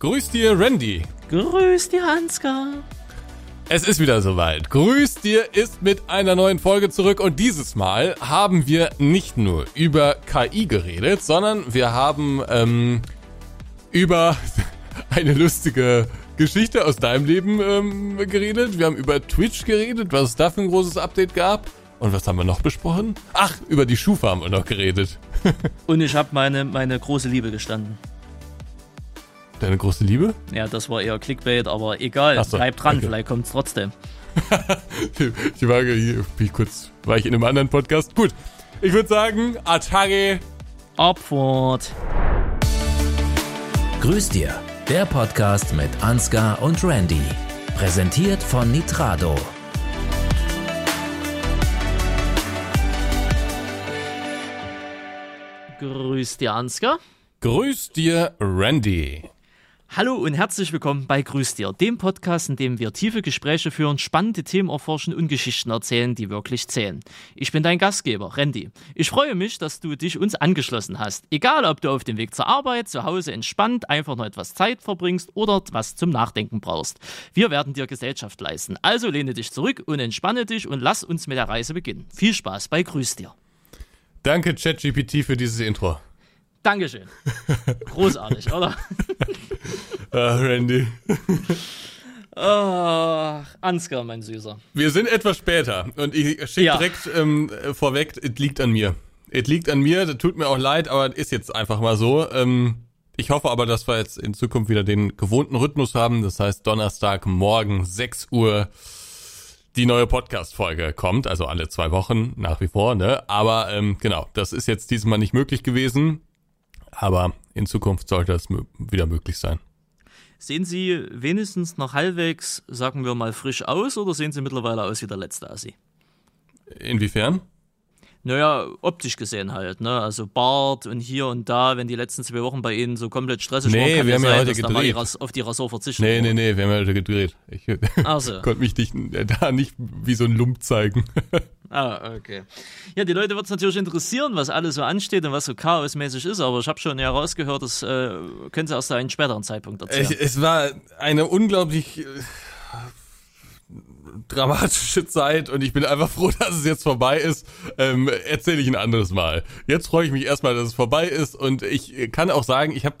Grüß dir, Randy. Grüß dir, Ansgar. Es ist wieder soweit. Grüß dir ist mit einer neuen Folge zurück und dieses Mal haben wir nicht nur über KI geredet, sondern wir haben ähm, über eine lustige Geschichte aus deinem Leben ähm, geredet. Wir haben über Twitch geredet, was es da für ein großes Update gab. Und was haben wir noch besprochen? Ach, über die Schufa haben wir noch geredet. und ich habe meine, meine große Liebe gestanden. Deine große Liebe? Ja, das war eher Clickbait, aber egal. So, Bleib dran, okay. vielleicht kommt es trotzdem. die Frage hier, wie kurz war ich in einem anderen Podcast? Gut, ich würde sagen, Atage. Abfahrt. Grüß dir, der Podcast mit Ansgar und Randy. Präsentiert von Nitrado. Grüß dir, Ansgar. Grüß dir, Randy. Hallo und herzlich willkommen bei Grüß dir, dem Podcast, in dem wir tiefe Gespräche führen, spannende Themen erforschen und Geschichten erzählen, die wirklich zählen. Ich bin dein Gastgeber, Randy. Ich freue mich, dass du dich uns angeschlossen hast. Egal, ob du auf dem Weg zur Arbeit, zu Hause entspannt, einfach nur etwas Zeit verbringst oder was zum Nachdenken brauchst. Wir werden dir Gesellschaft leisten. Also lehne dich zurück und entspanne dich und lass uns mit der Reise beginnen. Viel Spaß bei Grüß dir. Danke, ChatGPT, für dieses Intro. Dankeschön. Großartig, oder? Ah, Randy. Oh, Ansgar, mein Süßer. Wir sind etwas später und ich schicke ja. direkt ähm, vorweg, es liegt an mir. Es liegt an mir, das tut mir auch leid, aber ist jetzt einfach mal so. Ähm, ich hoffe aber, dass wir jetzt in Zukunft wieder den gewohnten Rhythmus haben. Das heißt, Donnerstag morgen 6 Uhr die neue Podcast-Folge kommt, also alle zwei Wochen nach wie vor, ne? Aber ähm, genau, das ist jetzt diesmal nicht möglich gewesen. Aber in Zukunft sollte es wieder möglich sein. Sehen Sie wenigstens noch halbwegs, sagen wir mal, frisch aus oder sehen Sie mittlerweile aus wie der letzte Assi? Inwiefern? Naja, optisch gesehen halt, ne? Also Bart und hier und da, wenn die letzten zwei Wochen bei Ihnen so komplett stressig nee, waren, kann wir haben sein, ja heute gedreht. auf die Rasur verzichten. Nee, nee, nee, wir haben ja heute gedreht. Ich so. konnte mich nicht, da nicht wie so ein Lump zeigen. Ah, okay. Ja, die Leute wird es natürlich interessieren, was alles so ansteht und was so chaosmäßig ist, aber ich habe schon herausgehört, das äh, können Sie erst zu einem späteren Zeitpunkt erzählen. Es, es war eine unglaublich äh, dramatische Zeit und ich bin einfach froh, dass es jetzt vorbei ist. Ähm, Erzähle ich ein anderes Mal. Jetzt freue ich mich erstmal, dass es vorbei ist und ich kann auch sagen, ich habe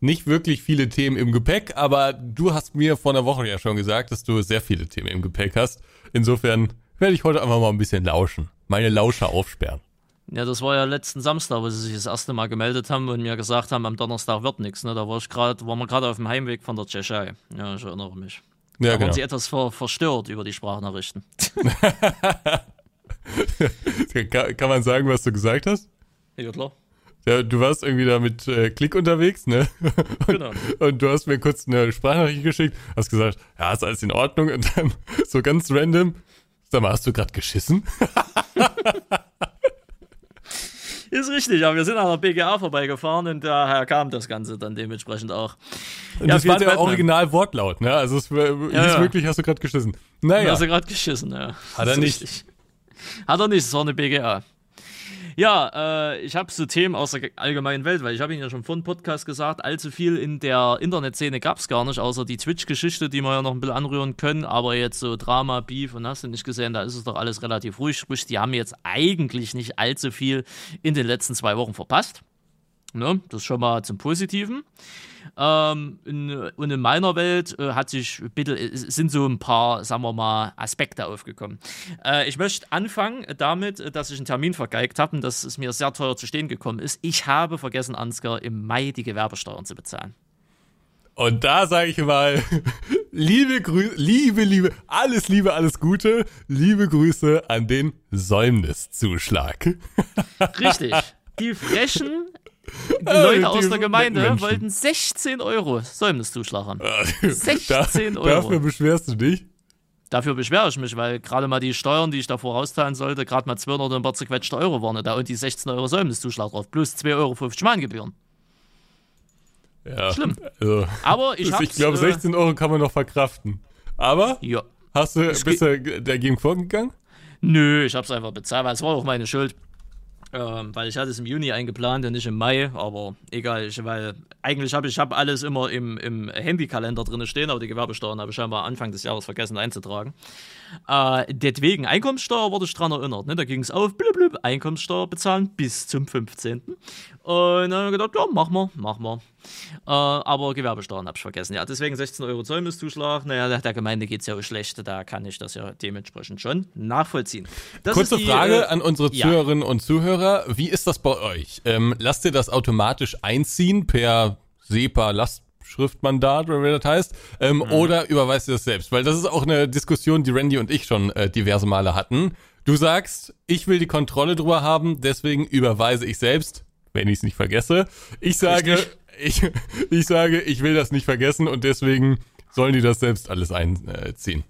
nicht wirklich viele Themen im Gepäck, aber du hast mir vor einer Woche ja schon gesagt, dass du sehr viele Themen im Gepäck hast. Insofern werde ich heute einfach mal ein bisschen lauschen. Meine Lauscher aufsperren. Ja, das war ja letzten Samstag, wo sie sich das erste Mal gemeldet haben und mir gesagt haben, am Donnerstag wird nichts. Ne? Da war ich gerade, waren wir gerade auf dem Heimweg von der Tschechei. Ja, ich erinnere mich. Ja, da genau. waren sie etwas ver verstört über die Sprachnachrichten. kann, kann man sagen, was du gesagt hast? Ja, klar. Ja, du warst irgendwie da mit äh, Klick unterwegs, ne? Und, genau. Und du hast mir kurz eine Sprachnachricht geschickt, hast gesagt, ja, ist alles in Ordnung und dann so ganz random, sag mal, hast du gerade geschissen? Ist richtig, aber wir sind an der BGA vorbeigefahren und daher kam das Ganze dann dementsprechend auch. Und ja, das war der Original Wortlaut, ne? Also es ja, hieß ja. wirklich, hast du gerade geschissen. Naja. Hast du gerade geschissen, ja. Hat er nicht. Richtig. Hat er nicht, es war eine BGA. Ja, äh, ich habe so Themen aus der allgemeinen Welt, weil ich habe Ihnen ja schon vor dem Podcast gesagt, allzu viel in der Internetszene gab es gar nicht, außer die Twitch-Geschichte, die wir ja noch ein bisschen anrühren können, aber jetzt so Drama, Beef und hast du nicht gesehen, da ist es doch alles relativ ruhig. Sprich, die haben jetzt eigentlich nicht allzu viel in den letzten zwei Wochen verpasst. Ne? Das schon mal zum Positiven. Ähm, in, und in meiner Welt äh, hat sich bitte sind so ein paar, sagen wir mal, Aspekte aufgekommen. Äh, ich möchte anfangen damit, dass ich einen Termin vergeigt habe und dass es mir sehr teuer zu stehen gekommen ist. Ich habe vergessen, Ansgar, im Mai die Gewerbesteuern zu bezahlen. Und da sage ich mal, liebe Grüße, liebe, liebe, alles Liebe, alles Gute, liebe Grüße an den Säumniszuschlag. Richtig. Die frechen die Leute aus der Gemeinde wollten 16 Euro Säumniszuschlag haben. 16 da, Euro. Dafür beschwerst du dich? Dafür beschwere ich mich, weil gerade mal die Steuern, die ich da vorauszahlen sollte, gerade mal 200 und ein paar zerquetschte Euro waren da und die 16 Euro Säumniszuschlag drauf, plus 2,50 Euro Mahngebühren. Ja, Schlimm. Also, Aber ich Ich glaube, 16 Euro kann man noch verkraften. Aber? Ja. Hast du, bist du dagegen vorgegangen? Nö, ich hab's einfach bezahlt, weil es war auch meine Schuld. Ähm, weil ich hatte es im Juni eingeplant und nicht im Mai, aber egal, ich, weil eigentlich habe ich hab alles immer im, im Handykalender drin stehen, aber die Gewerbesteuern habe ich scheinbar Anfang des Jahres vergessen einzutragen. Äh, deswegen Einkommenssteuer wurde ich dran erinnert. Ne? Da ging es auf, blub, blub, Einkommenssteuer bezahlen bis zum 15. Und dann habe ich gedacht, ja, mach mal, mach mal. Äh, aber Gewerbesteuern habe ich vergessen. Ja, deswegen 16 Euro Zollmisszuschlag. Naja, der, der Gemeinde geht es ja auch schlecht. Da kann ich das ja dementsprechend schon nachvollziehen. Das Kurze die, Frage äh, an unsere Zuhörerinnen ja. und Zuhörer. Wie ist das bei euch? Ähm, lasst ihr das automatisch einziehen per SEPA, Lastschriftmandat oder wie das heißt, ähm, mhm. oder überweist ihr das selbst? Weil das ist auch eine Diskussion, die Randy und ich schon äh, diverse Male hatten. Du sagst, ich will die Kontrolle drüber haben, deswegen überweise ich selbst wenn ich es nicht vergesse. Ich sage, ich, ich sage, ich will das nicht vergessen und deswegen sollen die das selbst alles einziehen.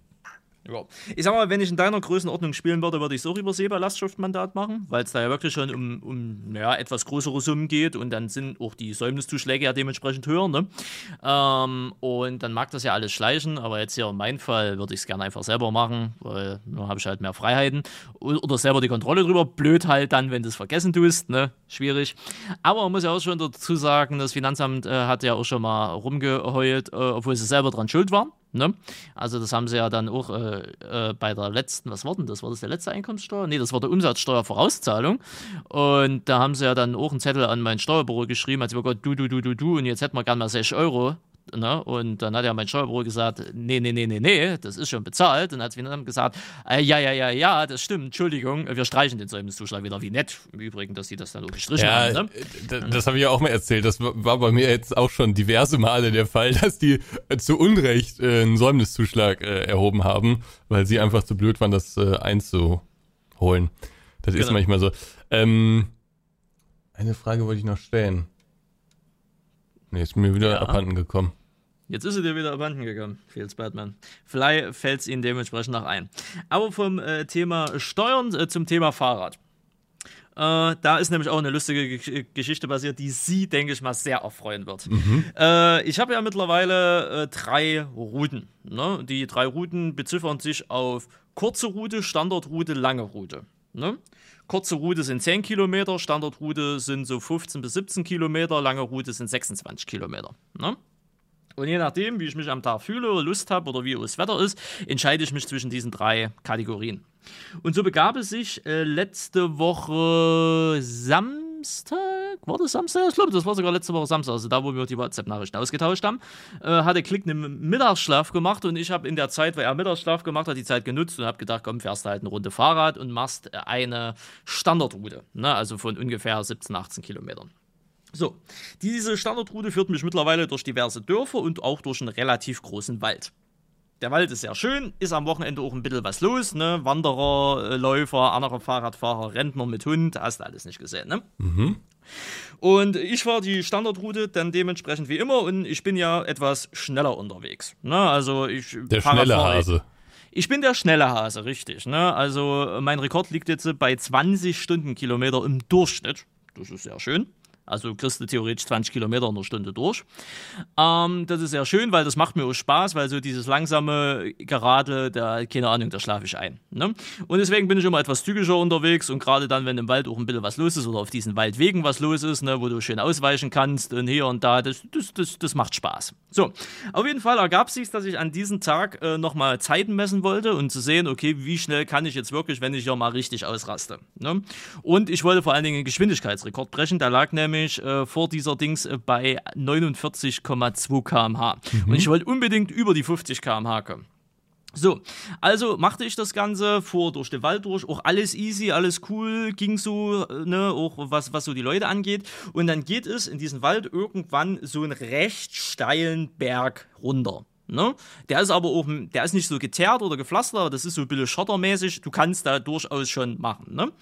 Ja. Ich sag mal, wenn ich in deiner Größenordnung spielen würde, würde ich es auch über SEBA-Lastschriftmandat machen, weil es da ja wirklich schon um, um ja, etwas größere Summen geht und dann sind auch die Säumniszuschläge ja dementsprechend höher. Ne? Ähm, und dann mag das ja alles schleichen, aber jetzt hier in meinem Fall würde ich es gerne einfach selber machen, weil dann habe ich halt mehr Freiheiten oder selber die Kontrolle drüber. Blöd halt dann, wenn du es vergessen tust, ne? schwierig. Aber man muss ja auch schon dazu sagen, das Finanzamt äh, hat ja auch schon mal rumgeheult, äh, obwohl sie selber dran schuld waren. Ne? Also das haben sie ja dann auch äh, äh, bei der letzten, was war denn das? War das der letzte Einkommenssteuer? Nee, das war der Umsatzsteuervorauszahlung. Und da haben sie ja dann auch einen Zettel an mein Steuerbüro geschrieben, als oh Gott, du, du, du, du, du, und jetzt hätten wir gerne mal 6 Euro Ne? Und dann hat ja mein Steuerbüro gesagt, nee, nee, nee, nee, nee, das ist schon bezahlt. Und dann hat Finanzamt gesagt, äh, ja, ja, ja, ja, das stimmt, Entschuldigung, wir streichen den Säumniszuschlag wieder. Wie nett im Übrigen, dass sie das dann auch gestrichen ja, haben. Ne? Das, habe ich ja auch mal erzählt. Das war bei mir jetzt auch schon diverse Male der Fall, dass die äh, zu Unrecht äh, einen Säumniszuschlag äh, erhoben haben, weil sie einfach zu blöd waren, das äh, einzuholen. Das genau. ist manchmal so. Ähm, eine Frage wollte ich noch stellen. Nee, ist mir wieder ja. abhanden gekommen. Jetzt ist er dir wieder abhanden gekommen, Feels Batman. Vielleicht fällt es ihnen dementsprechend noch ein. Aber vom äh, Thema Steuern äh, zum Thema Fahrrad. Äh, da ist nämlich auch eine lustige G Geschichte passiert, die sie, denke ich mal, sehr erfreuen wird. Mhm. Äh, ich habe ja mittlerweile äh, drei Routen. Ne? Die drei Routen beziffern sich auf kurze Route, Standardroute, lange Route. Ne? Kurze Route sind 10 Kilometer, Standardroute sind so 15 bis 17 Kilometer, lange Route sind 26 Kilometer. Ne? Und je nachdem, wie ich mich am Tag fühle Lust habe oder wie das Wetter ist, entscheide ich mich zwischen diesen drei Kategorien. Und so begab es sich äh, letzte Woche Samstag, war das Samstag? Ich glaube, das war sogar letzte Woche Samstag, also da, wo wir die WhatsApp-Nachrichten ausgetauscht haben, äh, hat Klick einen Mittagsschlaf gemacht und ich habe in der Zeit, weil er Mittagsschlaf gemacht hat, die Zeit genutzt und habe gedacht, komm, fährst du halt eine Runde Fahrrad und machst eine Standardroute, ne? also von ungefähr 17, 18 Kilometern. So, diese Standardroute führt mich mittlerweile durch diverse Dörfer und auch durch einen relativ großen Wald. Der Wald ist sehr schön, ist am Wochenende auch ein bisschen was los, ne? Wanderer, äh, Läufer, andere Fahrradfahrer, Rentner mit Hund, hast du alles nicht gesehen, ne? Mhm. Und ich fahre die Standardroute dann dementsprechend wie immer und ich bin ja etwas schneller unterwegs. Ne? Also ich der schnelle Hase. Ich bin der schnelle Hase, richtig. Ne? Also mein Rekord liegt jetzt bei 20 Stundenkilometer im Durchschnitt. Das ist sehr schön. Also kriegst du theoretisch 20 Kilometer in einer Stunde durch. Ähm, das ist sehr schön, weil das macht mir auch Spaß, weil so dieses langsame Gerade, da, keine Ahnung, da schlafe ich ein. Ne? Und deswegen bin ich immer etwas zügiger unterwegs und gerade dann, wenn im Wald auch ein bisschen was los ist oder auf diesen Waldwegen was los ist, ne, wo du schön ausweichen kannst und hier und da, das, das, das, das macht Spaß. So, auf jeden Fall ergab sich, dass ich an diesem Tag äh, nochmal Zeiten messen wollte und zu sehen, okay, wie schnell kann ich jetzt wirklich, wenn ich ja mal richtig ausraste. Ne? Und ich wollte vor allen Dingen einen Geschwindigkeitsrekord brechen, der lag nämlich nämlich äh, vor dieser Dings äh, bei 49,2 km/h. Mhm. Und ich wollte unbedingt über die 50 km/h kommen. So, also machte ich das Ganze, fuhr durch den Wald durch, auch alles easy, alles cool, ging so, äh, ne, auch was, was so die Leute angeht. Und dann geht es in diesen Wald irgendwann so einen recht steilen Berg runter. Ne? Der ist aber auch, der ist nicht so geteert oder gepflastert, aber das ist so ein bisschen schottermäßig. Du kannst da durchaus schon machen. Ne?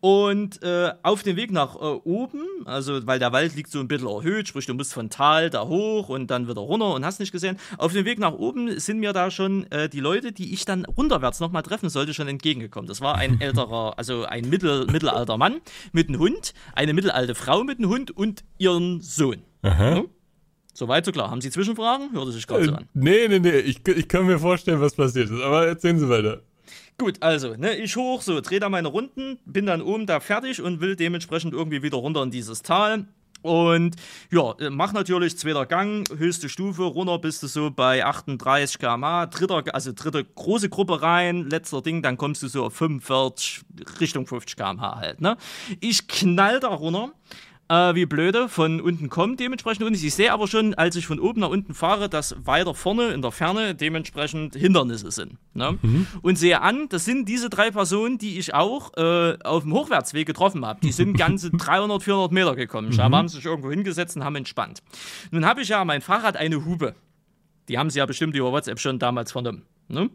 Und äh, auf dem Weg nach äh, oben, also weil der Wald liegt so ein bisschen erhöht, sprich du musst von Tal da hoch und dann wieder runter und hast nicht gesehen. Auf dem Weg nach oben sind mir da schon äh, die Leute, die ich dann runterwärts nochmal treffen sollte, schon entgegengekommen. Das war ein älterer, also ein mittel, mittelalter Mann mit einem Hund, eine mittelalte Frau mit einem Hund und ihren Sohn. Aha. Ne? Soweit so klar. Haben Sie Zwischenfragen? Hört es sich gerade so äh, an. Nee, nee, nee. Ich, ich kann mir vorstellen, was passiert ist. Aber erzählen Sie weiter. Gut, also, ne, ich hoch, so, drehe da meine Runden, bin dann oben da fertig und will dementsprechend irgendwie wieder runter in dieses Tal. Und ja, äh, mach natürlich zweiter Gang, höchste Stufe, runter bist du so bei 38 km/h, dritter, also dritte große Gruppe rein, letzter Ding, dann kommst du so auf 45, Richtung 50 km/h halt, ne? Ich knall da runter äh, wie blöde von unten kommt dementsprechend. Und ich sehe aber schon, als ich von oben nach unten fahre, dass weiter vorne in der Ferne dementsprechend Hindernisse sind. Ne? Mhm. Und sehe an, das sind diese drei Personen, die ich auch äh, auf dem Hochwärtsweg getroffen habe. Die sind ganze 300, 400 Meter gekommen. Mhm. haben sich irgendwo hingesetzt und haben entspannt. Nun habe ich ja mein Fahrrad eine Hube. Die haben sie ja bestimmt über WhatsApp schon damals vernommen. Ne?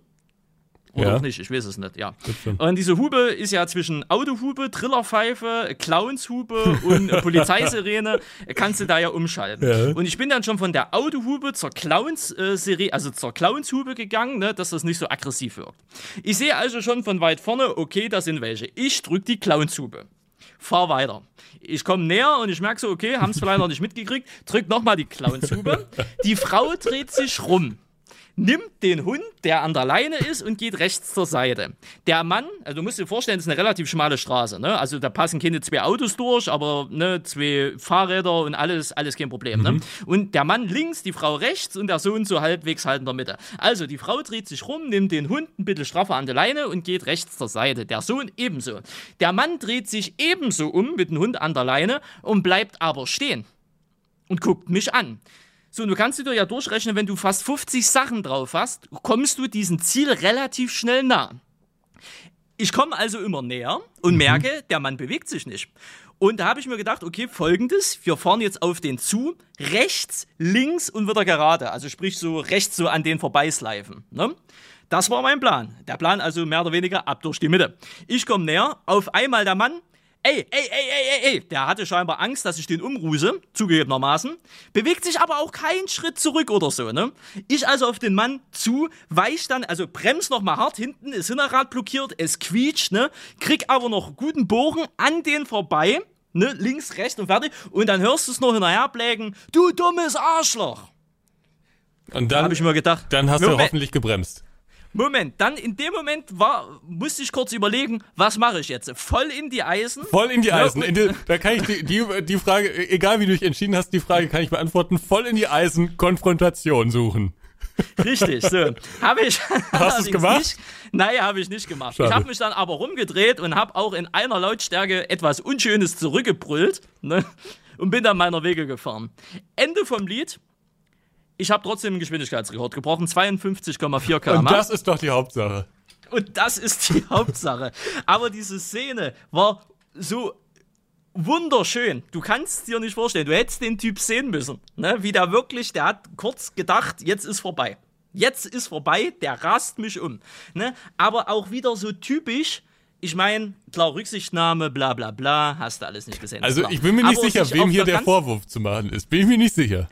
Oder ja. auch nicht, ich weiß es nicht, ja. Und diese Hube ist ja zwischen Autohube, Trillerpfeife, Clownshube und Polizeisirene, kannst du da ja umschalten. Ja. Und ich bin dann schon von der Autohube zur Clowns-Serie, also zur Clownshube gegangen, ne, dass das nicht so aggressiv wirkt. Ich sehe also schon von weit vorne, okay, da sind welche. Ich drücke die Clownshube. Fahr weiter. Ich komme näher und ich merke so, okay, haben es vielleicht noch nicht mitgekriegt, drück nochmal die Clownshube. Die Frau dreht sich rum nimmt den Hund, der an der Leine ist, und geht rechts zur Seite. Der Mann, also du musst dir vorstellen, das ist eine relativ schmale Straße, ne? Also da passen keine zwei Autos durch, aber ne, zwei Fahrräder und alles, alles kein Problem. Ne? Mhm. Ne? Und der Mann links, die Frau rechts und der Sohn so halbwegs halt in der Mitte. Also die Frau dreht sich rum, nimmt den Hund ein bisschen straffer an der Leine und geht rechts zur Seite. Der Sohn ebenso. Der Mann dreht sich ebenso um mit dem Hund an der Leine und bleibt aber stehen und guckt mich an. So, du kannst dir ja durchrechnen, wenn du fast 50 Sachen drauf hast, kommst du diesem Ziel relativ schnell nah. Ich komme also immer näher und mhm. merke, der Mann bewegt sich nicht. Und da habe ich mir gedacht, okay, folgendes, wir fahren jetzt auf den zu, rechts, links und wieder gerade. Also sprich so rechts so an den vorbeisleifen. Ne? Das war mein Plan. Der Plan also mehr oder weniger ab durch die Mitte. Ich komme näher, auf einmal der Mann ey, ey, ey, ey, ey, ey, der hatte scheinbar Angst, dass ich den umruse, zugegebenermaßen, bewegt sich aber auch keinen Schritt zurück oder so, ne? Ich also auf den Mann zu, weich dann, also bremst nochmal hart hinten, ist Hinterrad blockiert, es quietscht, ne? Krieg aber noch guten Bogen an den vorbei, ne? Links, rechts und fertig, und dann hörst du es noch hinterherblägen, du dummes Arschloch! Und dann habe ich mir gedacht, dann hast du hoffentlich gebremst. Moment, dann in dem Moment war, musste ich kurz überlegen, was mache ich jetzt? Voll in die Eisen? Voll in die Eisen. In die, da kann ich die, die, die Frage, egal wie du dich entschieden hast, die Frage kann ich beantworten. Voll in die Eisen, Konfrontation suchen. Richtig, so. Habe ich. Hast du es gemacht? Nicht, nein, habe ich nicht gemacht. Schade. Ich habe mich dann aber rumgedreht und habe auch in einer Lautstärke etwas Unschönes zurückgebrüllt ne, und bin dann meiner Wege gefahren. Ende vom Lied ich habe trotzdem einen Geschwindigkeitsrekord gebrochen, 52,4 km. Und das ist doch die Hauptsache. Und das ist die Hauptsache. Aber diese Szene war so wunderschön. Du kannst dir nicht vorstellen. Du hättest den Typ sehen müssen. Ne? Wie der wirklich, der hat kurz gedacht, jetzt ist vorbei. Jetzt ist vorbei, der rast mich um. Ne? Aber auch wieder so typisch. Ich meine, klar, Rücksichtnahme, bla bla bla, hast du alles nicht gesehen. Also ich bin mir nicht Aber sicher, wem hier der Vorwurf zu machen ist. Bin ich mir nicht sicher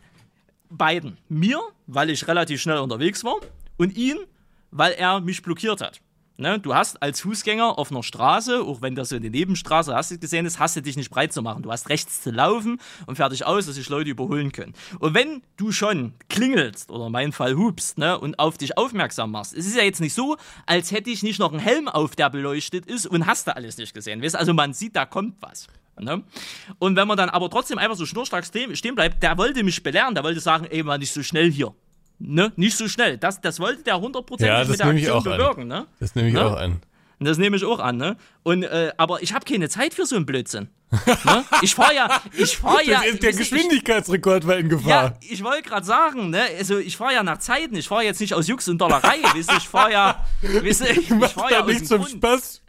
beiden. Mir, weil ich relativ schnell unterwegs war und ihn, weil er mich blockiert hat. Ne, du hast als Fußgänger auf einer Straße, auch wenn das so eine Nebenstraße hast gesehen ist, hast du dich nicht breit zu machen. Du hast rechts zu laufen und fertig aus, dass sich Leute überholen können. Und wenn du schon klingelst oder in meinem Fall hupst ne, und auf dich aufmerksam machst, es ist ja jetzt nicht so, als hätte ich nicht noch einen Helm auf, der beleuchtet ist und hast du alles nicht gesehen. Weißt? Also man sieht, da kommt was. Ne? Und wenn man dann aber trotzdem einfach so schnurstracks stehen bleibt, der wollte mich belehren, der wollte sagen, ey, mal nicht so schnell hier. Ne? Nicht so schnell. Das, das wollte der hundertprozentig ja, mit der Aktion bewirken. Ne? Das nehme ich ne? auch an. Das nehme ich auch an, ne? Und, äh, aber ich habe keine Zeit für so einen Blödsinn. ne? Ich fahre ja, ich fahre ja. Der Geschwindigkeitsrekord war in Gefahr. Ja, ich wollte gerade sagen, ne? Also ich fahre ja nach Zeiten. Ich fahre jetzt nicht aus Jux und Dollerei. weißt ich fahre ja, weißt ich, ich fahre ja nicht zum Grund. Spaß.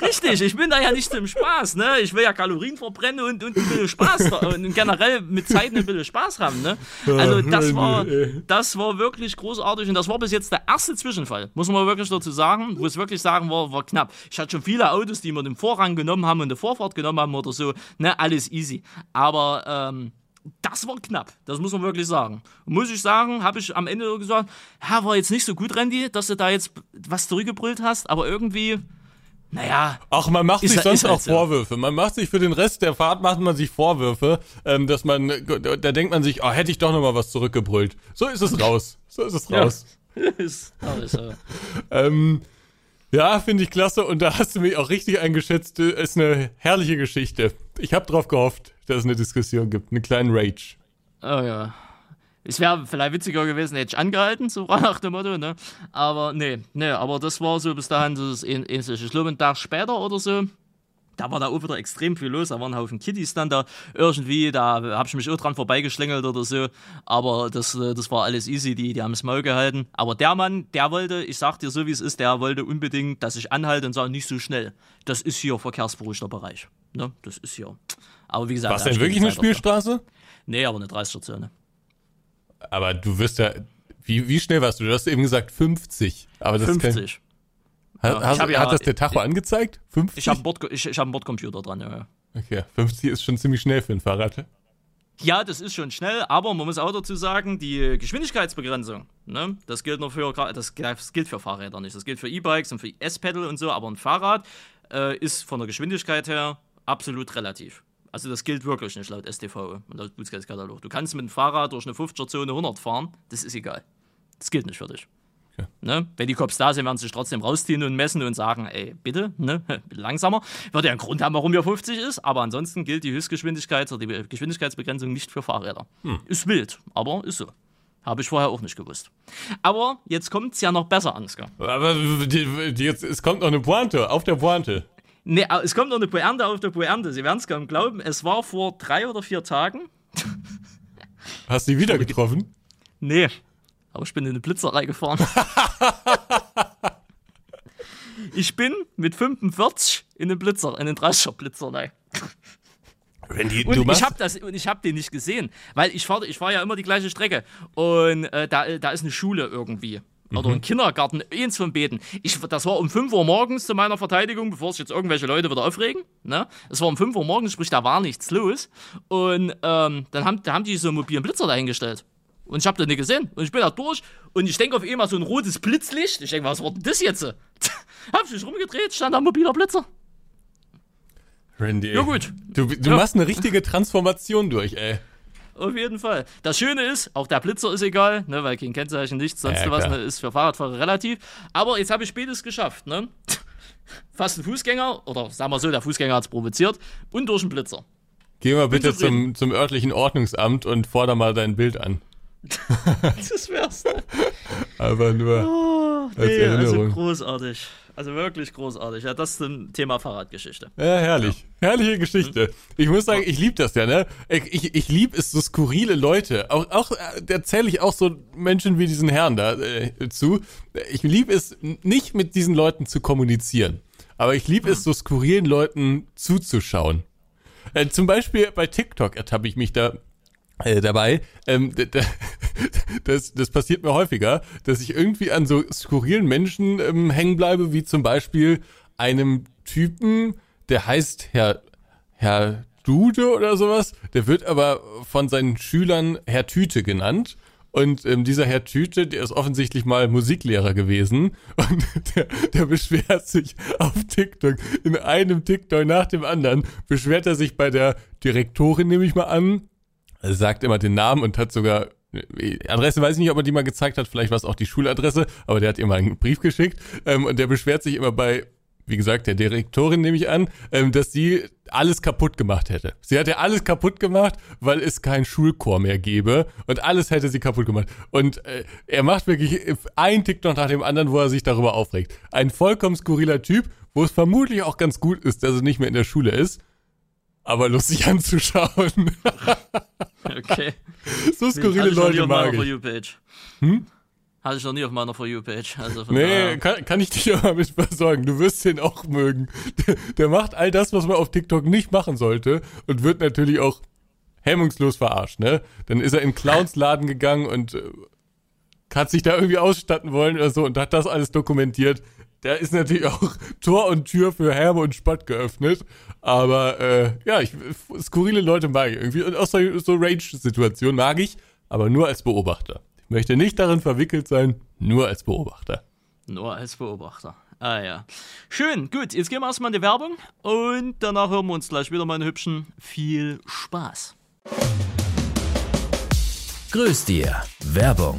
Richtig, ich bin da ja nicht zum Spaß, ne? Ich will ja Kalorien verbrennen und, und ein bisschen Spaß und generell mit Zeiten ein bisschen Spaß haben, ne? Also das war, das war wirklich großartig und das war bis jetzt der erste Zwischenfall, muss man wirklich dazu sagen, wo es wirklich sagen war, war knapp. Ich hatte schon viele Autos, die mir den Vorrang genommen haben und eine Vorfahrt genommen haben oder so, ne? Alles easy. Aber ähm, das war knapp, das muss man wirklich sagen. muss ich sagen, habe ich am Ende gesagt, ja, war jetzt nicht so gut, Randy, dass du da jetzt was zurückgebrüllt hast, aber irgendwie naja. Ach, man macht sich sonst halt auch so. Vorwürfe. Man macht sich für den Rest der Fahrt macht man sich Vorwürfe, ähm, dass man, da denkt man sich, oh, hätte ich doch noch mal was zurückgebrüllt. So ist es raus. So ist es raus. Ja. ist so. ähm, Ja, finde ich klasse und da hast du mich auch richtig eingeschätzt. Ist eine herrliche Geschichte. Ich habe drauf gehofft, dass es eine Diskussion gibt, einen kleinen Rage. Oh ja. Es wäre vielleicht witziger gewesen, hätte ich angehalten, so nach dem Motto, ne? Aber nee, nee, aber das war so bis dahin so das Ähnliche. Ich glaube, einen Tag später oder so, da war da auch wieder extrem viel los. Da waren ein Haufen Kitties dann da irgendwie. Da habe ich mich auch dran vorbeigeschlängelt oder so. Aber das, äh, das war alles easy. Die, die haben es Maul gehalten. Aber der Mann, der wollte, ich sag dir so wie es ist, der wollte unbedingt, dass ich anhalte und sage, nicht so schnell. Das ist hier verkehrsberuhigter Bereich. Ne? Das ist hier. Aber wie gesagt. War es denn wirklich eine Spielstraße? Nee, aber eine 30er-Zone. Aber du wirst ja. Wie, wie schnell warst du? Du hast eben gesagt 50. Aber das 50. Ja, hast, ja, hat das der Tacho ja, angezeigt? 50? Ich habe Bord, ich, ich hab einen Bordcomputer dran, ja, ja. Okay, 50 ist schon ziemlich schnell für ein Fahrrad. Ja, das ist schon schnell, aber man muss auch dazu sagen, die Geschwindigkeitsbegrenzung, ne, das gilt nur für das, das gilt für Fahrräder nicht. Das gilt für E-Bikes und für S-Pedal und so, aber ein Fahrrad äh, ist von der Geschwindigkeit her absolut relativ. Also das gilt wirklich nicht laut STV und laut Bußgeldkatalog. Du kannst mit dem Fahrrad durch eine 50er-Zone 100 fahren, das ist egal. Das gilt nicht für dich. Okay. Ne? Wenn die Cops da sind, werden sie sich trotzdem rausziehen und messen und sagen, ey, bitte, ne? langsamer. Wird ja einen Grund haben, warum hier 50 ist, aber ansonsten gilt die Höchstgeschwindigkeit oder die Geschwindigkeitsbegrenzung nicht für Fahrräder. Hm. Ist wild, aber ist so. Habe ich vorher auch nicht gewusst. Aber jetzt kommt es ja noch besser, Ansgar. Aber jetzt, es kommt noch eine Pointe, auf der Pointe. Nee, es kommt noch eine Pointe auf der Pointe. Sie werden es kaum glauben. Es war vor drei oder vier Tagen. Hast du die wieder getroffen? Nee, aber ich bin in eine Blitzerei gefahren. ich bin mit 45 in den Blitzer, in den 30er Blitzerei. Randy, und ich habe das und ich habe den nicht gesehen, weil ich fahre ich fahr ja immer die gleiche Strecke und äh, da, da ist eine Schule irgendwie oder ein mhm. Kindergarten, eins von beten. Ich, das war um 5 Uhr morgens zu meiner Verteidigung, bevor sich jetzt irgendwelche Leute wieder aufregen. Ne? Es war um 5 Uhr morgens, sprich, da war nichts los. Und ähm, dann haben, da haben die so einen mobilen Blitzer dahingestellt. Und ich habe den nicht gesehen. Und ich bin da durch und ich denke auf einmal so ein rotes Blitzlicht. Ich denke, was war denn das jetzt? hab ich mich rumgedreht, stand da ein mobiler Blitzer. Randy. Ja, gut. Du, du ja. machst eine richtige Transformation durch, ey. Auf jeden Fall. Das Schöne ist, auch der Blitzer ist egal, ne, weil kein Kennzeichen, nichts, sonst ja, was ne, ist für Fahrradfahrer relativ. Aber jetzt habe ich spätes geschafft, ne? Fast ein Fußgänger, oder sagen wir so, der Fußgänger hat es provoziert, und durch einen Blitzer. Geh mal bitte zum, zum örtlichen Ordnungsamt und forder mal dein Bild an. das wär's. Aber nur oh, als nee, also Erinnerung. Also großartig. Also wirklich großartig. Ja, das ist ein Thema Fahrradgeschichte. Ja, herrlich. Ja. Herrliche Geschichte. Ich muss sagen, ich liebe das ja, ne? Ich, ich, ich liebe es so skurrile Leute. Auch, auch da zähle ich auch so Menschen wie diesen Herrn da äh, zu. Ich liebe es nicht mit diesen Leuten zu kommunizieren. Aber ich liebe hm. es so skurrilen Leuten zuzuschauen. Äh, zum Beispiel bei TikTok ertappe ich mich da äh, dabei. Ähm, das, das passiert mir häufiger, dass ich irgendwie an so skurrilen Menschen ähm, hängen bleibe, wie zum Beispiel einem Typen, der heißt Herr, Herr Dude oder sowas. Der wird aber von seinen Schülern Herr Tüte genannt. Und ähm, dieser Herr Tüte, der ist offensichtlich mal Musiklehrer gewesen und der, der beschwert sich auf TikTok, in einem TikTok nach dem anderen, beschwert er sich bei der Direktorin, nehme ich mal an, sagt immer den Namen und hat sogar Adresse weiß ich nicht, ob er die mal gezeigt hat, vielleicht war es auch die Schuladresse, aber der hat ihr mal einen Brief geschickt ähm, und der beschwert sich immer bei, wie gesagt, der Direktorin nehme ich an, ähm, dass sie alles kaputt gemacht hätte. Sie hat ja alles kaputt gemacht, weil es keinen Schulchor mehr gäbe und alles hätte sie kaputt gemacht. Und äh, er macht wirklich ein TikTok nach dem anderen, wo er sich darüber aufregt. Ein vollkommen skurriler Typ, wo es vermutlich auch ganz gut ist, dass er nicht mehr in der Schule ist aber lustig anzuschauen. okay. So skurrile Leute mag ich. Hm? Hatte ich noch nie auf meiner For You-Page. Also nee, kann, kann ich dich aber mit versorgen. Du wirst den auch mögen. Der, der macht all das, was man auf TikTok nicht machen sollte und wird natürlich auch hemmungslos verarscht, ne? Dann ist er in Clowns Laden gegangen und äh, hat sich da irgendwie ausstatten wollen oder so und hat das alles dokumentiert. Der ist natürlich auch Tor und Tür für Herbe und Spott geöffnet. Aber äh, ja, ich, skurrile Leute mag ich irgendwie. Und auch so, so Rage-Situationen mag ich, aber nur als Beobachter. Ich möchte nicht darin verwickelt sein, nur als Beobachter. Nur als Beobachter. Ah ja. Schön, gut. Jetzt gehen wir erstmal in die Werbung und danach hören wir uns gleich wieder, meine Hübschen. Viel Spaß. Grüß dir. Werbung.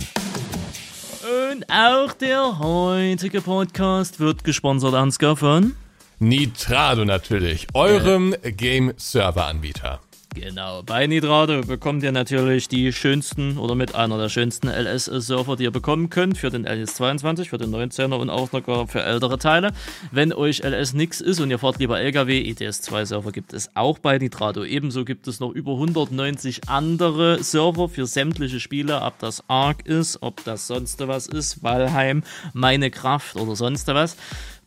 Und auch der heutige Podcast wird gesponsert, Ansgar, von Nitrado natürlich, eurem. Game-Server-Anbieter. Genau, bei Nitrado bekommt ihr natürlich die schönsten oder mit einer der schönsten LS-Server, die ihr bekommen könnt für den LS22, für den 19er und auch noch für ältere Teile. Wenn euch LS nix ist und ihr fahrt lieber LKW, ITS2-Server gibt es auch bei Nitrado. Ebenso gibt es noch über 190 andere Server für sämtliche Spiele, ob das Ark ist, ob das sonst was ist, Valheim, Meine Kraft oder sonst was.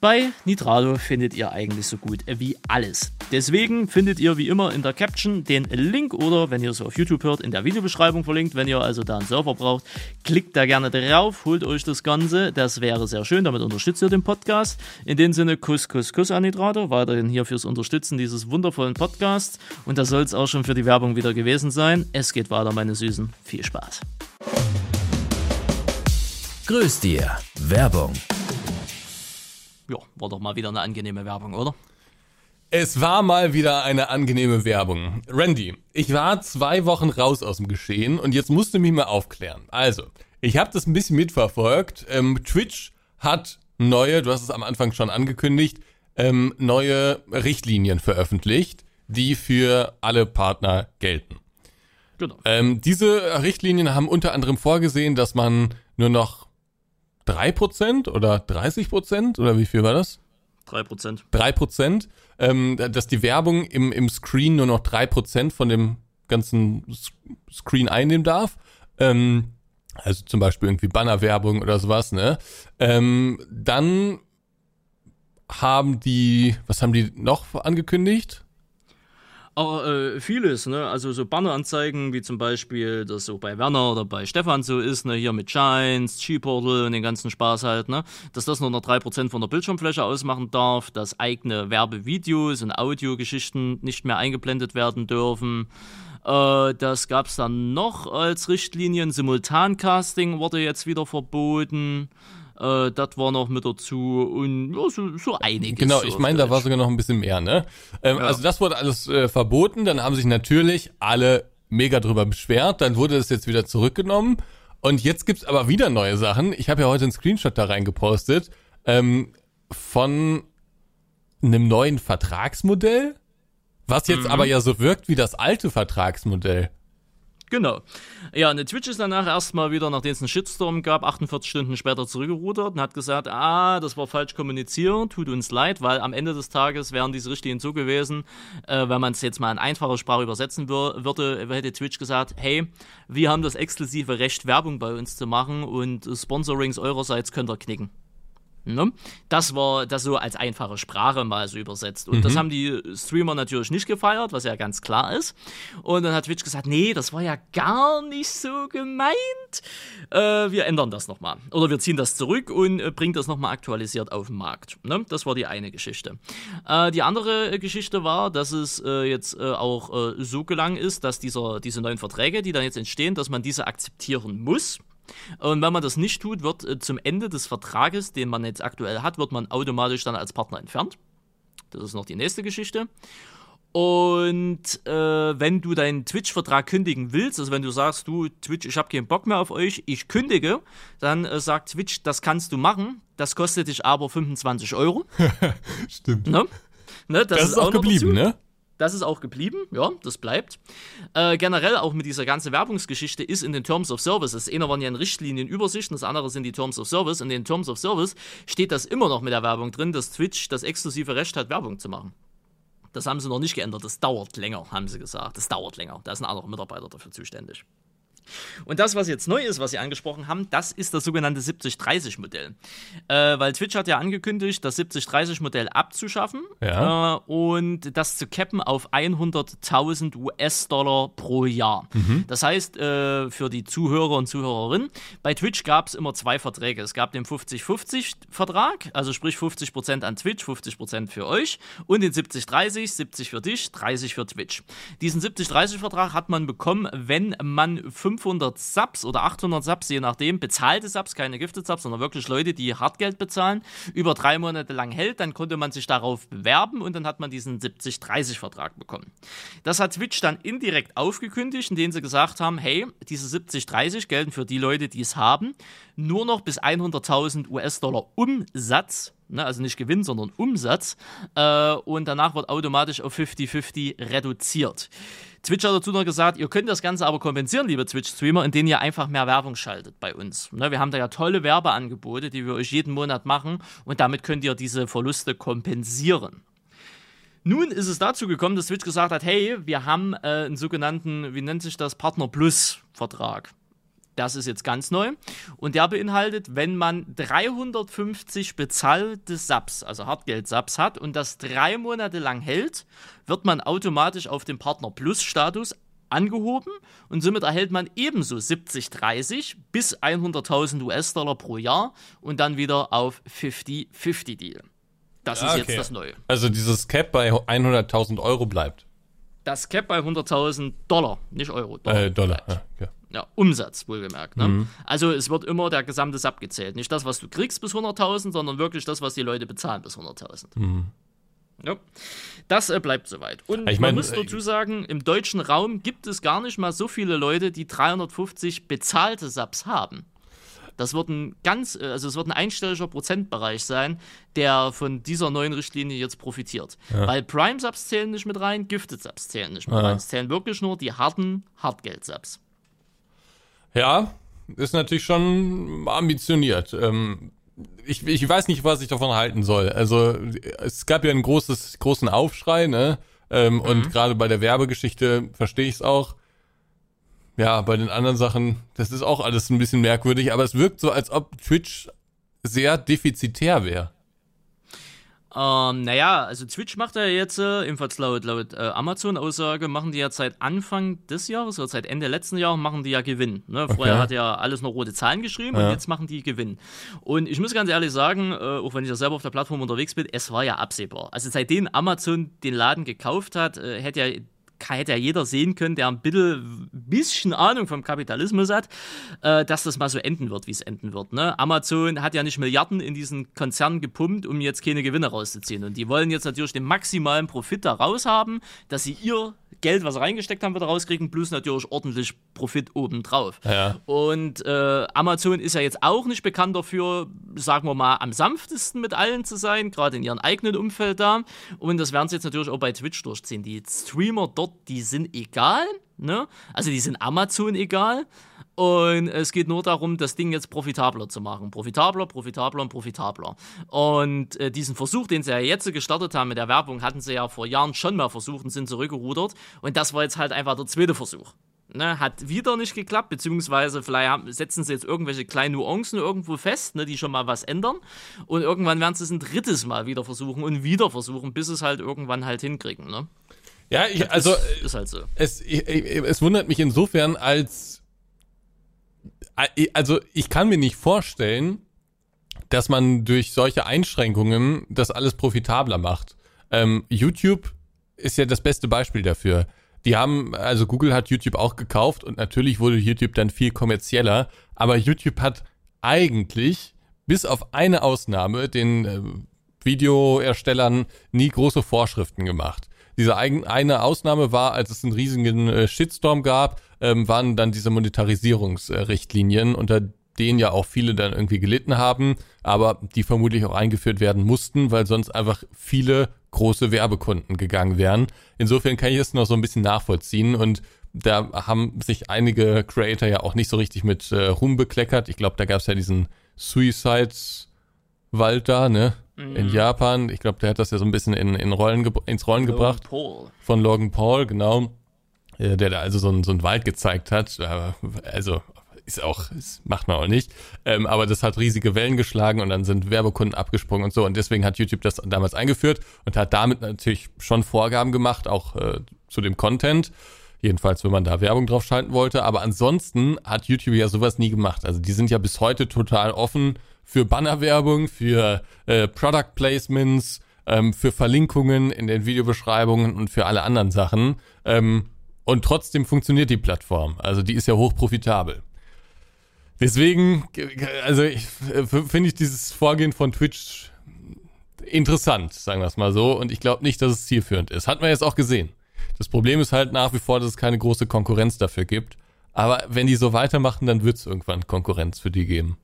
Bei Nitrado findet ihr eigentlich so gut wie alles. Deswegen findet ihr wie immer in der Caption den Link oder wenn ihr es auf YouTube hört, in der Videobeschreibung verlinkt. Wenn ihr also da einen Server braucht, klickt da gerne drauf, holt euch das Ganze. Das wäre sehr schön, damit unterstützt ihr den Podcast. In dem Sinne, Kuss, Kuss, Kuss an Nitrado. Weiterhin hier fürs Unterstützen dieses wundervollen Podcasts. Und das soll es auch schon für die Werbung wieder gewesen sein. Es geht weiter, meine Süßen. Viel Spaß. Grüß dir. Werbung ja, war doch mal wieder eine angenehme Werbung, oder? Es war mal wieder eine angenehme Werbung. Randy, ich war zwei Wochen raus aus dem Geschehen und jetzt musst du mich mal aufklären. Also, ich habe das ein bisschen mitverfolgt. Ähm, Twitch hat neue, du hast es am Anfang schon angekündigt, ähm, neue Richtlinien veröffentlicht, die für alle Partner gelten. Genau. Ähm, diese Richtlinien haben unter anderem vorgesehen, dass man nur noch 3% oder 30% oder wie viel war das? 3%. 3%, ähm, dass die Werbung im, im Screen nur noch 3% von dem ganzen Screen einnehmen darf. Ähm, also zum Beispiel irgendwie Bannerwerbung oder sowas, ne? Ähm, dann haben die, was haben die noch angekündigt? Aber äh, vieles, ne? Also so Banneranzeigen, wie zum Beispiel, das so bei Werner oder bei Stefan so ist, ne, hier mit Shines, G-Portal und den ganzen Spaß halt, ne? Dass das nur noch 3% von der Bildschirmfläche ausmachen darf, dass eigene Werbevideos und Audiogeschichten nicht mehr eingeblendet werden dürfen. Äh, das gab es dann noch als Richtlinien. Simultancasting wurde jetzt wieder verboten. Äh, das war noch mit dazu und ja, so, so einiges. Genau, ich meine, da war sogar noch ein bisschen mehr, ne? Ähm, ja. Also das wurde alles äh, verboten, dann haben sich natürlich alle mega drüber beschwert, dann wurde es jetzt wieder zurückgenommen und jetzt gibt's aber wieder neue Sachen. Ich habe ja heute einen Screenshot da reingepostet ähm, von einem neuen Vertragsmodell, was jetzt mhm. aber ja so wirkt wie das alte Vertragsmodell. Genau. Ja, eine Twitch ist danach erstmal wieder, nachdem es einen Shitstorm gab, 48 Stunden später zurückgerudert und hat gesagt, ah, das war falsch kommuniziert, tut uns leid, weil am Ende des Tages wären diese Richtlinien so gewesen, äh, wenn man es jetzt mal in einfache Sprache übersetzen würde, hätte Twitch gesagt, hey, wir haben das exklusive Recht, Werbung bei uns zu machen und Sponsorings eurerseits könnt ihr knicken. Ne? Das war das so als einfache Sprache mal so übersetzt. Und mhm. das haben die Streamer natürlich nicht gefeiert, was ja ganz klar ist. Und dann hat Twitch gesagt, nee, das war ja gar nicht so gemeint. Äh, wir ändern das nochmal. Oder wir ziehen das zurück und äh, bringen das nochmal aktualisiert auf den Markt. Ne? Das war die eine Geschichte. Äh, die andere Geschichte war, dass es äh, jetzt äh, auch äh, so gelang ist, dass dieser, diese neuen Verträge, die dann jetzt entstehen, dass man diese akzeptieren muss. Und wenn man das nicht tut, wird äh, zum Ende des Vertrages, den man jetzt aktuell hat, wird man automatisch dann als Partner entfernt. Das ist noch die nächste Geschichte. Und äh, wenn du deinen Twitch-Vertrag kündigen willst, also wenn du sagst, du Twitch, ich habe keinen Bock mehr auf euch, ich kündige, dann äh, sagt Twitch, das kannst du machen. Das kostet dich aber 25 Euro. Stimmt. Ne? Ne, das, das, ist, ist auch geblieben, ne? Das ist auch geblieben, ja, das bleibt. Äh, generell auch mit dieser ganzen Werbungsgeschichte ist in den Terms of Service, das eine waren ja in Richtlinienübersichten, das andere sind die Terms of Service. In den Terms of Service steht das immer noch mit der Werbung drin, dass Twitch das exklusive Recht hat, Werbung zu machen. Das haben sie noch nicht geändert, das dauert länger, haben sie gesagt. Das dauert länger, da ist ein anderer Mitarbeiter dafür zuständig. Und das, was jetzt neu ist, was Sie angesprochen haben, das ist das sogenannte 70-30-Modell. Äh, weil Twitch hat ja angekündigt, das 70-30-Modell abzuschaffen ja. äh, und das zu cappen auf 100.000 US-Dollar pro Jahr. Mhm. Das heißt, äh, für die Zuhörer und Zuhörerinnen, bei Twitch gab es immer zwei Verträge. Es gab den 50-50-Vertrag, also sprich 50% an Twitch, 50% für euch und den 70-30, 70 für dich, 30 für Twitch. Diesen 70-30-Vertrag hat man bekommen, wenn man 5 500 Subs oder 800 Subs, je nachdem, bezahlte Subs, keine Gifted Subs, sondern wirklich Leute, die Hartgeld bezahlen, über drei Monate lang hält, dann konnte man sich darauf bewerben und dann hat man diesen 70-30-Vertrag bekommen. Das hat Twitch dann indirekt aufgekündigt, indem sie gesagt haben, hey, diese 70-30 gelten für die Leute, die es haben, nur noch bis 100.000 US-Dollar Umsatz ne, also nicht Gewinn, sondern Umsatz. Äh, und danach wird automatisch auf 50-50 reduziert. Twitch hat dazu noch gesagt, ihr könnt das Ganze aber kompensieren, liebe Twitch-Streamer, indem ihr einfach mehr Werbung schaltet bei uns. Ne, wir haben da ja tolle Werbeangebote, die wir euch jeden Monat machen und damit könnt ihr diese Verluste kompensieren. Nun ist es dazu gekommen, dass Twitch gesagt hat, hey, wir haben äh, einen sogenannten, wie nennt sich das, Partner Plus Vertrag. Das ist jetzt ganz neu. Und der beinhaltet, wenn man 350 bezahlte Subs, also Hartgeld-Subs hat und das drei Monate lang hält, wird man automatisch auf den Partner Plus-Status angehoben und somit erhält man ebenso 70-30 bis 100.000 US-Dollar pro Jahr und dann wieder auf 50-50-Deal. Das ist okay. jetzt das Neue. Also dieses Cap bei 100.000 Euro bleibt. Das Cap bei 100.000 Dollar, nicht Euro. Dollar. Äh, Dollar, ja, ja. Ja, Umsatz, wohlgemerkt. Ne? Mhm. Also es wird immer der gesamte Sub gezählt. Nicht das, was du kriegst bis 100.000, sondern wirklich das, was die Leute bezahlen bis 100.000. Mhm. Ja. Das äh, bleibt soweit. Und ich mein, man muss dazu äh, sagen, im deutschen Raum gibt es gar nicht mal so viele Leute, die 350 bezahlte Subs haben. Das wird ein ganz, äh, also es wird ein einstelliger Prozentbereich sein, der von dieser neuen Richtlinie jetzt profitiert. Ja. Weil Prime-Subs zählen nicht mit rein, Gifted-Subs zählen nicht mit ja. rein. Es zählen wirklich nur die harten Hartgeld-Subs. Ja, ist natürlich schon ambitioniert. Ähm, ich, ich weiß nicht, was ich davon halten soll. Also es gab ja einen großes, großen Aufschrei, ne? Ähm, mhm. Und gerade bei der Werbegeschichte verstehe ich es auch. Ja, bei den anderen Sachen, das ist auch alles ein bisschen merkwürdig, aber es wirkt so, als ob Twitch sehr defizitär wäre. Ähm, naja, also Twitch macht ja jetzt, äh, ebenfalls laut, laut äh, Amazon-Aussage, machen die ja seit Anfang des Jahres oder seit Ende letzten Jahres machen die ja Gewinn. Ne? Vorher okay. hat ja alles nur rote Zahlen geschrieben ja. und jetzt machen die Gewinn. Und ich muss ganz ehrlich sagen, äh, auch wenn ich ja selber auf der Plattform unterwegs bin, es war ja absehbar. Also seitdem Amazon den Laden gekauft hat, äh, hätte ja hätte ja jeder sehen können, der ein bisschen, bisschen Ahnung vom Kapitalismus hat, äh, dass das mal so enden wird, wie es enden wird. Ne? Amazon hat ja nicht Milliarden in diesen Konzern gepumpt, um jetzt keine Gewinne rauszuziehen. Und die wollen jetzt natürlich den maximalen Profit da raus haben, dass sie ihr Geld, was sie reingesteckt haben, wieder rauskriegen, plus natürlich ordentlich Profit obendrauf. Ja. Und äh, Amazon ist ja jetzt auch nicht bekannt dafür, sagen wir mal, am sanftesten mit allen zu sein, gerade in ihrem eigenen Umfeld da. Und das werden sie jetzt natürlich auch bei Twitch durchziehen. Die Streamer dort, die sind egal, ne? Also die sind Amazon egal. Und es geht nur darum, das Ding jetzt profitabler zu machen. Profitabler, profitabler und profitabler. Und äh, diesen Versuch, den sie ja jetzt gestartet haben mit der Werbung, hatten sie ja vor Jahren schon mal versucht und sind zurückgerudert. Und das war jetzt halt einfach der zweite Versuch. Ne, hat wieder nicht geklappt, beziehungsweise vielleicht haben, setzen sie jetzt irgendwelche kleinen Nuancen irgendwo fest, ne, die schon mal was ändern. Und irgendwann werden sie es ein drittes Mal wieder versuchen und wieder versuchen, bis es halt irgendwann halt hinkriegen. Ne? Ja, ich, also ist, ist, halt so. Es, ich, es wundert mich insofern, als also ich kann mir nicht vorstellen, dass man durch solche Einschränkungen das alles profitabler macht. Ähm, YouTube ist ja das beste Beispiel dafür. Die haben, also Google hat YouTube auch gekauft und natürlich wurde YouTube dann viel kommerzieller, aber YouTube hat eigentlich bis auf eine Ausnahme den äh, Videoerstellern nie große Vorschriften gemacht. Diese eine Ausnahme war, als es einen riesigen äh, Shitstorm gab, ähm, waren dann diese Monetarisierungsrichtlinien, unter denen ja auch viele dann irgendwie gelitten haben, aber die vermutlich auch eingeführt werden mussten, weil sonst einfach viele große Werbekunden gegangen wären. Insofern kann ich es noch so ein bisschen nachvollziehen und da haben sich einige Creator ja auch nicht so richtig mit äh, Ruhm bekleckert. Ich glaube, da gab es ja diesen Suicide Walter, ne? Mhm. In Japan. Ich glaube, der hat das ja so ein bisschen in, in Rollen ins Rollen Logan gebracht. Paul. Von Logan Paul, genau. Äh, der da also so, ein, so einen Wald gezeigt hat. Also ist auch, das macht man auch nicht. Ähm, aber das hat riesige Wellen geschlagen und dann sind Werbekunden abgesprungen und so. Und deswegen hat YouTube das damals eingeführt und hat damit natürlich schon Vorgaben gemacht, auch äh, zu dem Content. Jedenfalls, wenn man da Werbung drauf schalten wollte. Aber ansonsten hat YouTube ja sowas nie gemacht. Also die sind ja bis heute total offen für Bannerwerbung, für äh, Product Placements, ähm, für Verlinkungen in den Videobeschreibungen und für alle anderen Sachen. Ähm, Und trotzdem funktioniert die Plattform. Also die ist ja hochprofitabel. Deswegen, also finde ich dieses Vorgehen von Twitch interessant, sagen wir es mal so. Und ich glaube nicht, dass es zielführend ist. Hat man jetzt auch gesehen. Das Problem ist halt nach wie vor, dass es keine große Konkurrenz dafür gibt. Aber wenn die so weitermachen, dann wird es irgendwann Konkurrenz für die geben.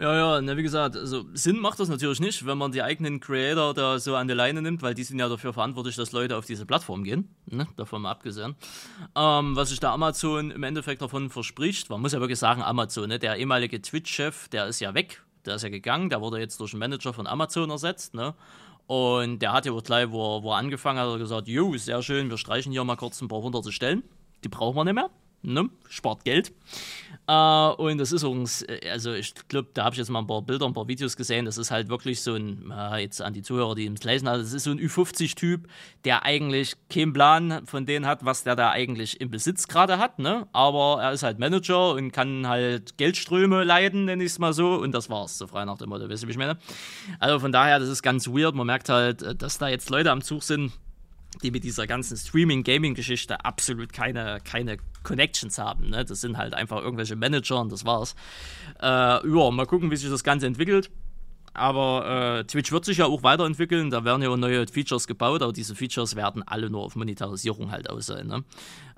Ja, ja, na, wie gesagt, also Sinn macht das natürlich nicht, wenn man die eigenen Creator da so an die Leine nimmt, weil die sind ja dafür verantwortlich, dass Leute auf diese Plattform gehen, ne? davon mal abgesehen. Ähm, was sich der Amazon im Endeffekt davon verspricht, man muss ja wirklich sagen, Amazon, ne? der ehemalige Twitch-Chef, der ist ja weg, der ist ja gegangen, der wurde jetzt durch einen Manager von Amazon ersetzt, ne? Und der hat ja auch gleich, wo er, wo er angefangen hat, gesagt, jo, sehr schön, wir streichen hier mal kurz ein paar hunderte Stellen, die brauchen wir nicht mehr ne? spart Geld. Äh, und das ist uns, also ich glaube, da habe ich jetzt mal ein paar Bilder, ein paar Videos gesehen. Das ist halt wirklich so ein, äh, jetzt an die Zuhörer, die es lesen, also das ist so ein Ü50-Typ, der eigentlich keinen Plan von denen hat, was der da eigentlich im Besitz gerade hat, ne? Aber er ist halt Manager und kann halt Geldströme leiten, nenne ich es mal so. Und das war's, so frei nach dem Motto, weißt du, wie ich meine? Also von daher, das ist ganz weird. Man merkt halt, dass da jetzt Leute am Zug sind, die mit dieser ganzen Streaming-Gaming-Geschichte absolut keine, keine Connections haben. Ne? Das sind halt einfach irgendwelche Manager und das war's. Äh, ja, mal gucken, wie sich das Ganze entwickelt. Aber äh, Twitch wird sich ja auch weiterentwickeln, da werden ja neue Features gebaut, aber diese Features werden alle nur auf Monetarisierung halt aus. Ne?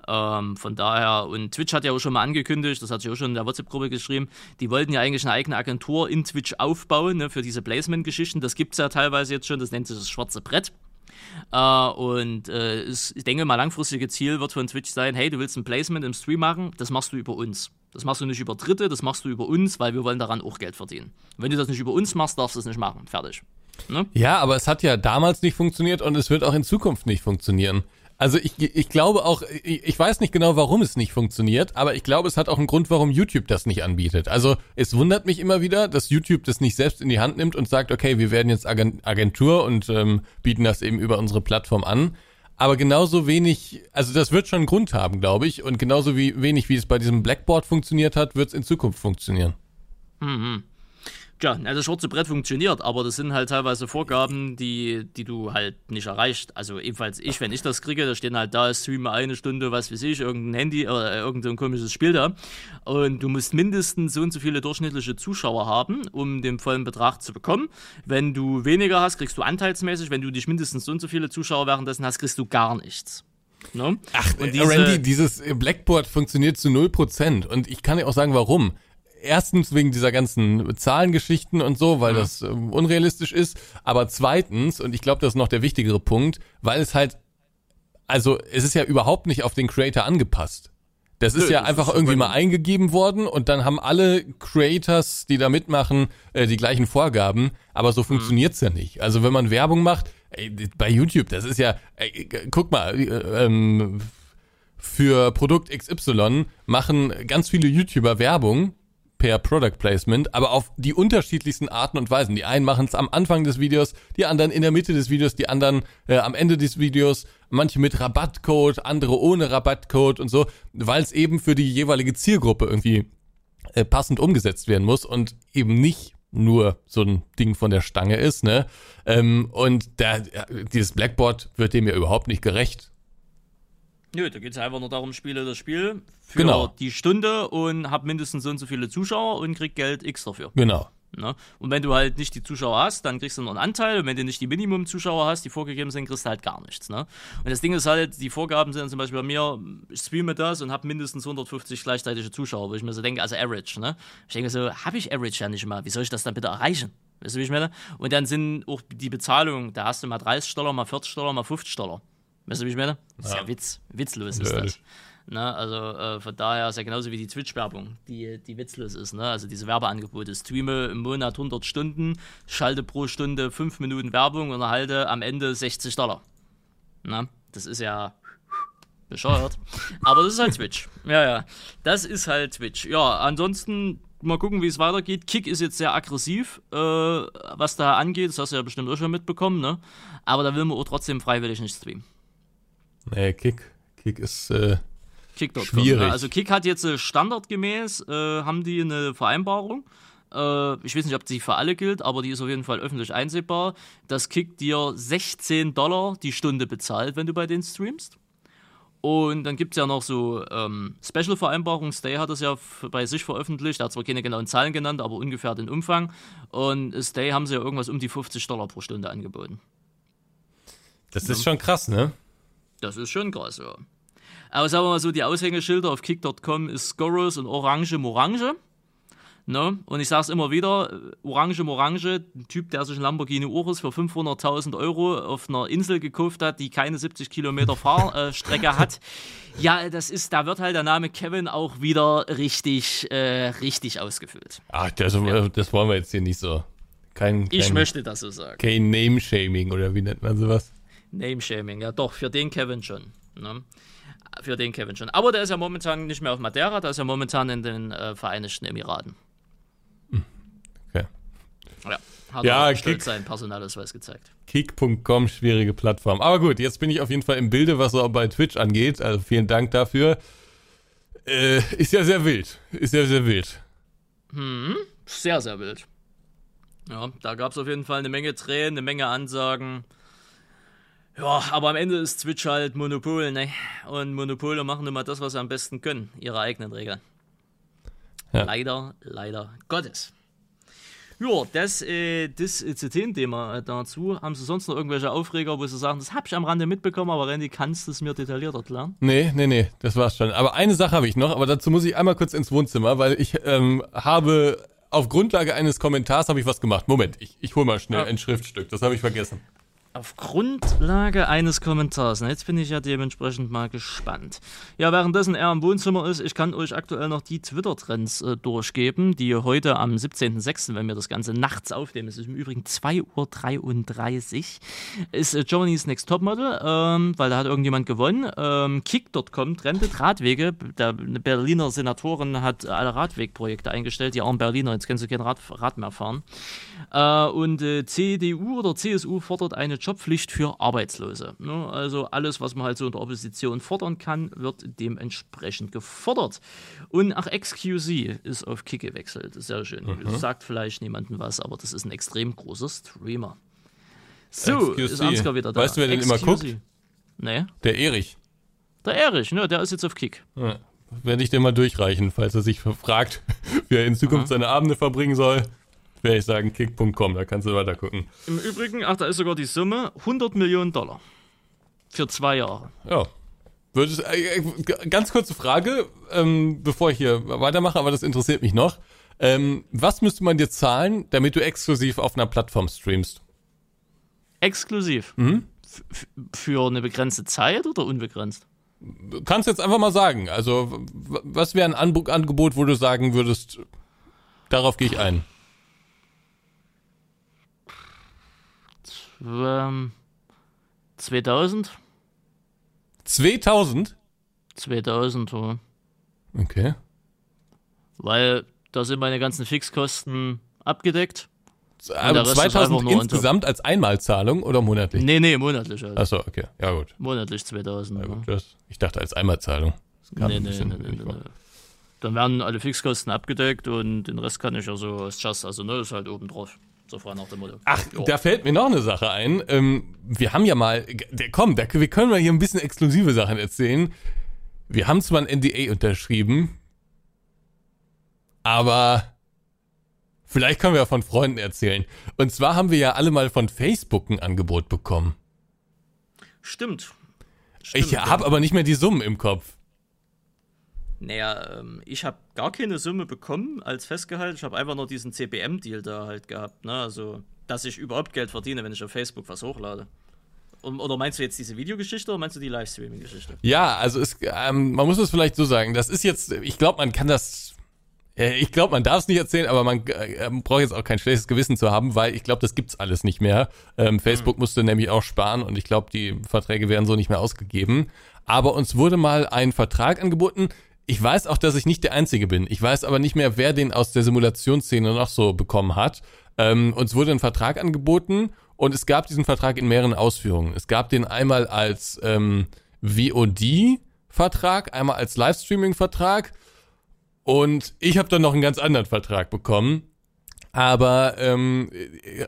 Ähm, von daher, und Twitch hat ja auch schon mal angekündigt, das hat sich auch schon in der WhatsApp-Gruppe geschrieben, die wollten ja eigentlich eine eigene Agentur in Twitch aufbauen ne, für diese Placement-Geschichten. Das gibt es ja teilweise jetzt schon, das nennt sich das schwarze Brett. Uh, und uh, ich denke mal, langfristige Ziel wird von Twitch sein, hey, du willst ein Placement im Stream machen, das machst du über uns. Das machst du nicht über Dritte, das machst du über uns, weil wir wollen daran auch Geld verdienen. Wenn du das nicht über uns machst, darfst du es nicht machen. Fertig. Ne? Ja, aber es hat ja damals nicht funktioniert und es wird auch in Zukunft nicht funktionieren. Also ich, ich glaube auch, ich weiß nicht genau, warum es nicht funktioniert, aber ich glaube, es hat auch einen Grund, warum YouTube das nicht anbietet. Also es wundert mich immer wieder, dass YouTube das nicht selbst in die Hand nimmt und sagt, okay, wir werden jetzt Agentur und ähm, bieten das eben über unsere Plattform an. Aber genauso wenig, also das wird schon einen Grund haben, glaube ich, und genauso wie wenig, wie es bei diesem Blackboard funktioniert hat, wird es in Zukunft funktionieren. Mhm. Tja, das schwarze Brett funktioniert, aber das sind halt teilweise Vorgaben, die, die du halt nicht erreicht. Also ebenfalls ich, wenn ich das kriege, da stehen halt da, streame eine Stunde, was weiß ich, irgendein Handy oder äh, irgendein komisches Spiel da. Und du musst mindestens so und so viele durchschnittliche Zuschauer haben, um den vollen Betrag zu bekommen. Wenn du weniger hast, kriegst du anteilsmäßig. Wenn du dich mindestens so und so viele Zuschauer währenddessen hast, kriegst du gar nichts. No? Ne? Ach, und diese, Randy, dieses Blackboard funktioniert zu 0%. Und ich kann dir auch sagen, warum erstens wegen dieser ganzen Zahlengeschichten und so, weil mhm. das äh, unrealistisch ist, aber zweitens, und ich glaube, das ist noch der wichtigere Punkt, weil es halt, also es ist ja überhaupt nicht auf den Creator angepasst. Das ist Nö, ja das einfach ist irgendwie mal eingegeben worden und dann haben alle Creators, die da mitmachen, äh, die gleichen Vorgaben, aber so mhm. funktioniert's mhm. ja nicht. Also wenn man Werbung macht, ey, bei YouTube, das ist ja, ey, guck mal, äh, ähm, für Produkt XY machen ganz viele YouTuber Werbung per Product Placement, aber auf die unterschiedlichsten Arten und Weisen. Die einen machen es am Anfang des Videos, die anderen in der Mitte des Videos, die anderen äh, am Ende des Videos, manche mit Rabattcode, andere ohne Rabattcode und so, weil es eben für die jeweilige Zielgruppe irgendwie äh, passend umgesetzt werden muss und eben nicht nur so ein Ding von der Stange ist, ne? Ähm, und da, dieses Blackboard wird dem ja überhaupt nicht gerecht. Nö, da geht es einfach nur darum, spiele das Spiel für genau. die Stunde und hab mindestens so und so viele Zuschauer und krieg Geld X dafür. Genau. Ne? Und wenn du halt nicht die Zuschauer hast, dann kriegst du noch einen Anteil. Und wenn du nicht die Minimum-Zuschauer hast, die vorgegeben sind, kriegst du halt gar nichts. Ne? Und das Ding ist halt, die Vorgaben sind zum Beispiel bei mir, ich streame das und habe mindestens 150 gleichzeitige Zuschauer, wo ich mir so denke, also Average. Ne? Ich denke so, habe ich Average ja nicht mal. Wie soll ich das dann bitte erreichen? Weißt du, wie ich meine? Und dann sind auch die Bezahlungen, da hast du mal 30 Dollar, mal 40 Dollar, mal 50 Dollar. Weißt du, wie ich meine? Das ist ja, ja Witz. Witzlos ist das. Ne? Also äh, von daher ist ja genauso wie die Twitch-Werbung, die, die witzlos ist. Ne? Also diese Werbeangebote. Streame im Monat 100 Stunden, schalte pro Stunde 5 Minuten Werbung und erhalte am Ende 60 Dollar. Ne? Das ist ja bescheuert. Aber das ist halt Twitch. Ja, ja. Das ist halt Twitch. Ja, ansonsten mal gucken, wie es weitergeht. Kick ist jetzt sehr aggressiv, äh, was da angeht. Das hast du ja bestimmt auch schon mitbekommen, ne? Aber da will man auch trotzdem freiwillig nicht streamen. Nee, Kick. Kick ist äh, Kick.com. Schwierig. Also Kick hat jetzt äh, standardgemäß, äh, haben die eine Vereinbarung. Äh, ich weiß nicht, ob die für alle gilt, aber die ist auf jeden Fall öffentlich einsehbar, dass Kick dir 16 Dollar die Stunde bezahlt, wenn du bei denen streamst. Und dann gibt es ja noch so ähm, Special-Vereinbarungen. Stay hat es ja bei sich veröffentlicht. Er hat zwar keine genauen Zahlen genannt, aber ungefähr den Umfang. Und Stay haben sie ja irgendwas um die 50 Dollar pro Stunde angeboten. Das ist schon krass, ne? Das ist schon krass, ja. Aber sagen wir mal so, die Aushängeschilder auf kick.com ist Scorus und Orange Morange. Ne? Und ich sage es immer wieder, Orange Morange, ein Typ, der sich ein Lamborghini Urus für 500.000 Euro auf einer Insel gekauft hat, die keine 70 Kilometer Fahrstrecke hat. Ja, das ist, da wird halt der Name Kevin auch wieder richtig, äh, richtig ausgefüllt. Ach, das, ja. das wollen wir jetzt hier nicht so. Kein, kein, ich möchte das so sagen. Kein Name-Shaming oder wie nennt man sowas? Name-Shaming, ja doch, für den Kevin schon. Ne? Für den Kevin schon. Aber der ist ja momentan nicht mehr auf Madeira, der ist ja momentan in den äh, Vereinigten Emiraten. Ja, hat ja, er stolz seinen Personalausweis gezeigt. Kick.com, schwierige Plattform. Aber gut, jetzt bin ich auf jeden Fall im Bilde, was so bei Twitch angeht. Also vielen Dank dafür. Äh, ist ja sehr wild. Ist ja sehr wild. Hm, sehr, sehr wild. Ja, da gab es auf jeden Fall eine Menge Tränen, eine Menge Ansagen. Ja, aber am Ende ist Twitch halt Monopol, ne? Und Monopole machen immer das, was sie am besten können, ihre eigenen Regeln. Ja. Leider, leider Gottes. Ja, das, äh, das ist das Thema dazu. Haben Sie sonst noch irgendwelche Aufreger, wo Sie sagen, das habe ich am Rande mitbekommen, aber Randy, kannst du es mir detailliert erklären? Nee, nee, nee, das war's schon. Aber eine Sache habe ich noch, aber dazu muss ich einmal kurz ins Wohnzimmer, weil ich ähm, habe auf Grundlage eines Kommentars habe ich was gemacht. Moment, ich, ich hole mal schnell ja. ein Schriftstück, das habe ich vergessen. Auf Grundlage eines Kommentars. Na, jetzt bin ich ja dementsprechend mal gespannt. Ja, währenddessen er im Wohnzimmer ist, ich kann euch aktuell noch die Twitter-Trends äh, durchgeben, die heute am 17.06., wenn wir das Ganze nachts aufnehmen, es ist im Übrigen 2.33 Uhr, ist äh, Germany's Next Topmodel, ähm, weil da hat irgendjemand gewonnen. Ähm, Kick.com trendet Radwege. Der, Berliner Senatorin hat alle Radwegprojekte eingestellt. Die armen Berliner, jetzt können sie kein Rad, Rad mehr fahren. Äh, und äh, CDU oder CSU fordert eine Jobpflicht für Arbeitslose. Ne? Also alles, was man halt so in der Opposition fordern kann, wird dementsprechend gefordert. Und ach, XQC ist auf Kick gewechselt. Sehr schön. Mhm. Sagt vielleicht niemandem was, aber das ist ein extrem großer Streamer. So, XQC. ist Ansgar wieder da. Weißt du, wer den XQC. immer guckt? Nee. Der Erich. Der Erich, ne, der ist jetzt auf Kick. Ja. Werde ich den mal durchreichen, falls er sich fragt, wie er in Zukunft Aha. seine Abende verbringen soll werde ich sagen, kick.com, da kannst du weiter gucken. Im Übrigen, ach, da ist sogar die Summe 100 Millionen Dollar. Für zwei Jahre. Ja. Würdest, äh, äh, ganz kurze Frage, ähm, bevor ich hier weitermache, aber das interessiert mich noch. Ähm, was müsste man dir zahlen, damit du exklusiv auf einer Plattform streamst? Exklusiv? Mhm. Für eine begrenzte Zeit oder unbegrenzt? Du kannst jetzt einfach mal sagen. Also, was wäre ein Angebot, wo du sagen würdest, darauf gehe ich ein? Ähm, 2000. 2000? 2000, ja. Okay. Weil da sind meine ganzen Fixkosten abgedeckt. Aber 2000 insgesamt als Einmalzahlung oder monatlich? Nee, nee, monatlich. Halt. Achso, okay. Ja, gut. Monatlich 2000. Ja, gut, das, ich dachte als Einmalzahlung. Nee, nee, nee, nee, nee, Dann werden alle Fixkosten abgedeckt und den Rest kann ich ja so als Just, also ne, ist halt oben drauf. So frei nach dem Motto. Ach, jo. da fällt mir noch eine Sache ein. Ähm, wir haben ja mal, der, komm, der, wir können mal hier ein bisschen exklusive Sachen erzählen. Wir haben zwar ein NDA unterschrieben, aber vielleicht können wir ja von Freunden erzählen. Und zwar haben wir ja alle mal von Facebook ein Angebot bekommen. Stimmt. Stimmt ich habe aber nicht mehr die Summen im Kopf. Naja, ähm, ich habe gar keine Summe bekommen als Festgehalt. Ich habe einfach nur diesen CPM-Deal da halt gehabt. Ne? Also, dass ich überhaupt Geld verdiene, wenn ich auf Facebook was hochlade. Oder meinst du jetzt diese Videogeschichte oder meinst du die Livestreaming-Geschichte? Ja, also es, ähm, man muss es vielleicht so sagen. Das ist jetzt, ich glaube, man kann das, äh, ich glaube, man darf es nicht erzählen, aber man äh, braucht jetzt auch kein schlechtes Gewissen zu haben, weil ich glaube, das gibt's alles nicht mehr. Ähm, Facebook hm. musste nämlich auch sparen und ich glaube, die Verträge werden so nicht mehr ausgegeben. Aber uns wurde mal ein Vertrag angeboten ich weiß auch, dass ich nicht der Einzige bin. Ich weiß aber nicht mehr, wer den aus der Simulationsszene noch so bekommen hat. Ähm, uns wurde ein Vertrag angeboten und es gab diesen Vertrag in mehreren Ausführungen. Es gab den einmal als ähm, VOD-Vertrag, einmal als Livestreaming-Vertrag und ich habe dann noch einen ganz anderen Vertrag bekommen. Aber ähm,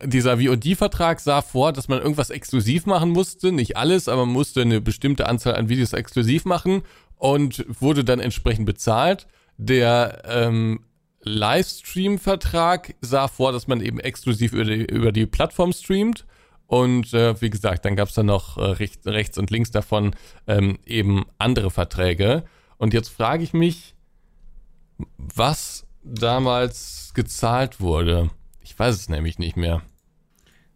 dieser VOD-Vertrag sah vor, dass man irgendwas exklusiv machen musste. Nicht alles, aber man musste eine bestimmte Anzahl an Videos exklusiv machen und wurde dann entsprechend bezahlt. Der ähm, Livestream-Vertrag sah vor, dass man eben exklusiv über die, über die Plattform streamt. Und äh, wie gesagt, dann gab es dann noch äh, rechts, rechts und links davon ähm, eben andere Verträge. Und jetzt frage ich mich, was damals gezahlt wurde. Ich weiß es nämlich nicht mehr.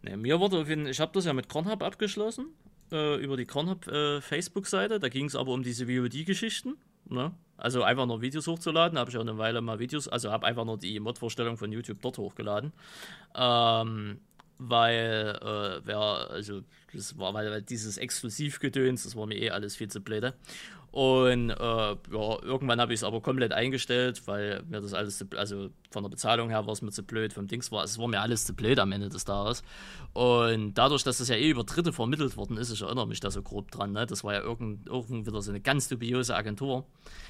Ne, mir wurde auf jeden ich habe das ja mit Kornhub abgeschlossen, äh, über die Kornhub äh, Facebook-Seite. Da ging es aber um diese VOD-Geschichten. Ne? Also einfach nur Videos hochzuladen, habe ich auch eine Weile mal Videos, also habe einfach nur die Mod-Vorstellung von YouTube dort hochgeladen. Ähm, weil, äh, wer, also, das war, weil, weil dieses Exklusivgedöns, das war mir eh alles viel zu blöde. Und äh, ja, irgendwann habe ich es aber komplett eingestellt, weil mir das alles, zu, also von der Bezahlung her war es mir zu blöd, vom Dings war es war mir alles zu blöd am Ende des Tages. Und dadurch, dass das ja eh über Dritte vermittelt worden ist, ich erinnere mich da so grob dran, ne? das war ja irgend, irgend wieder so eine ganz dubiose Agentur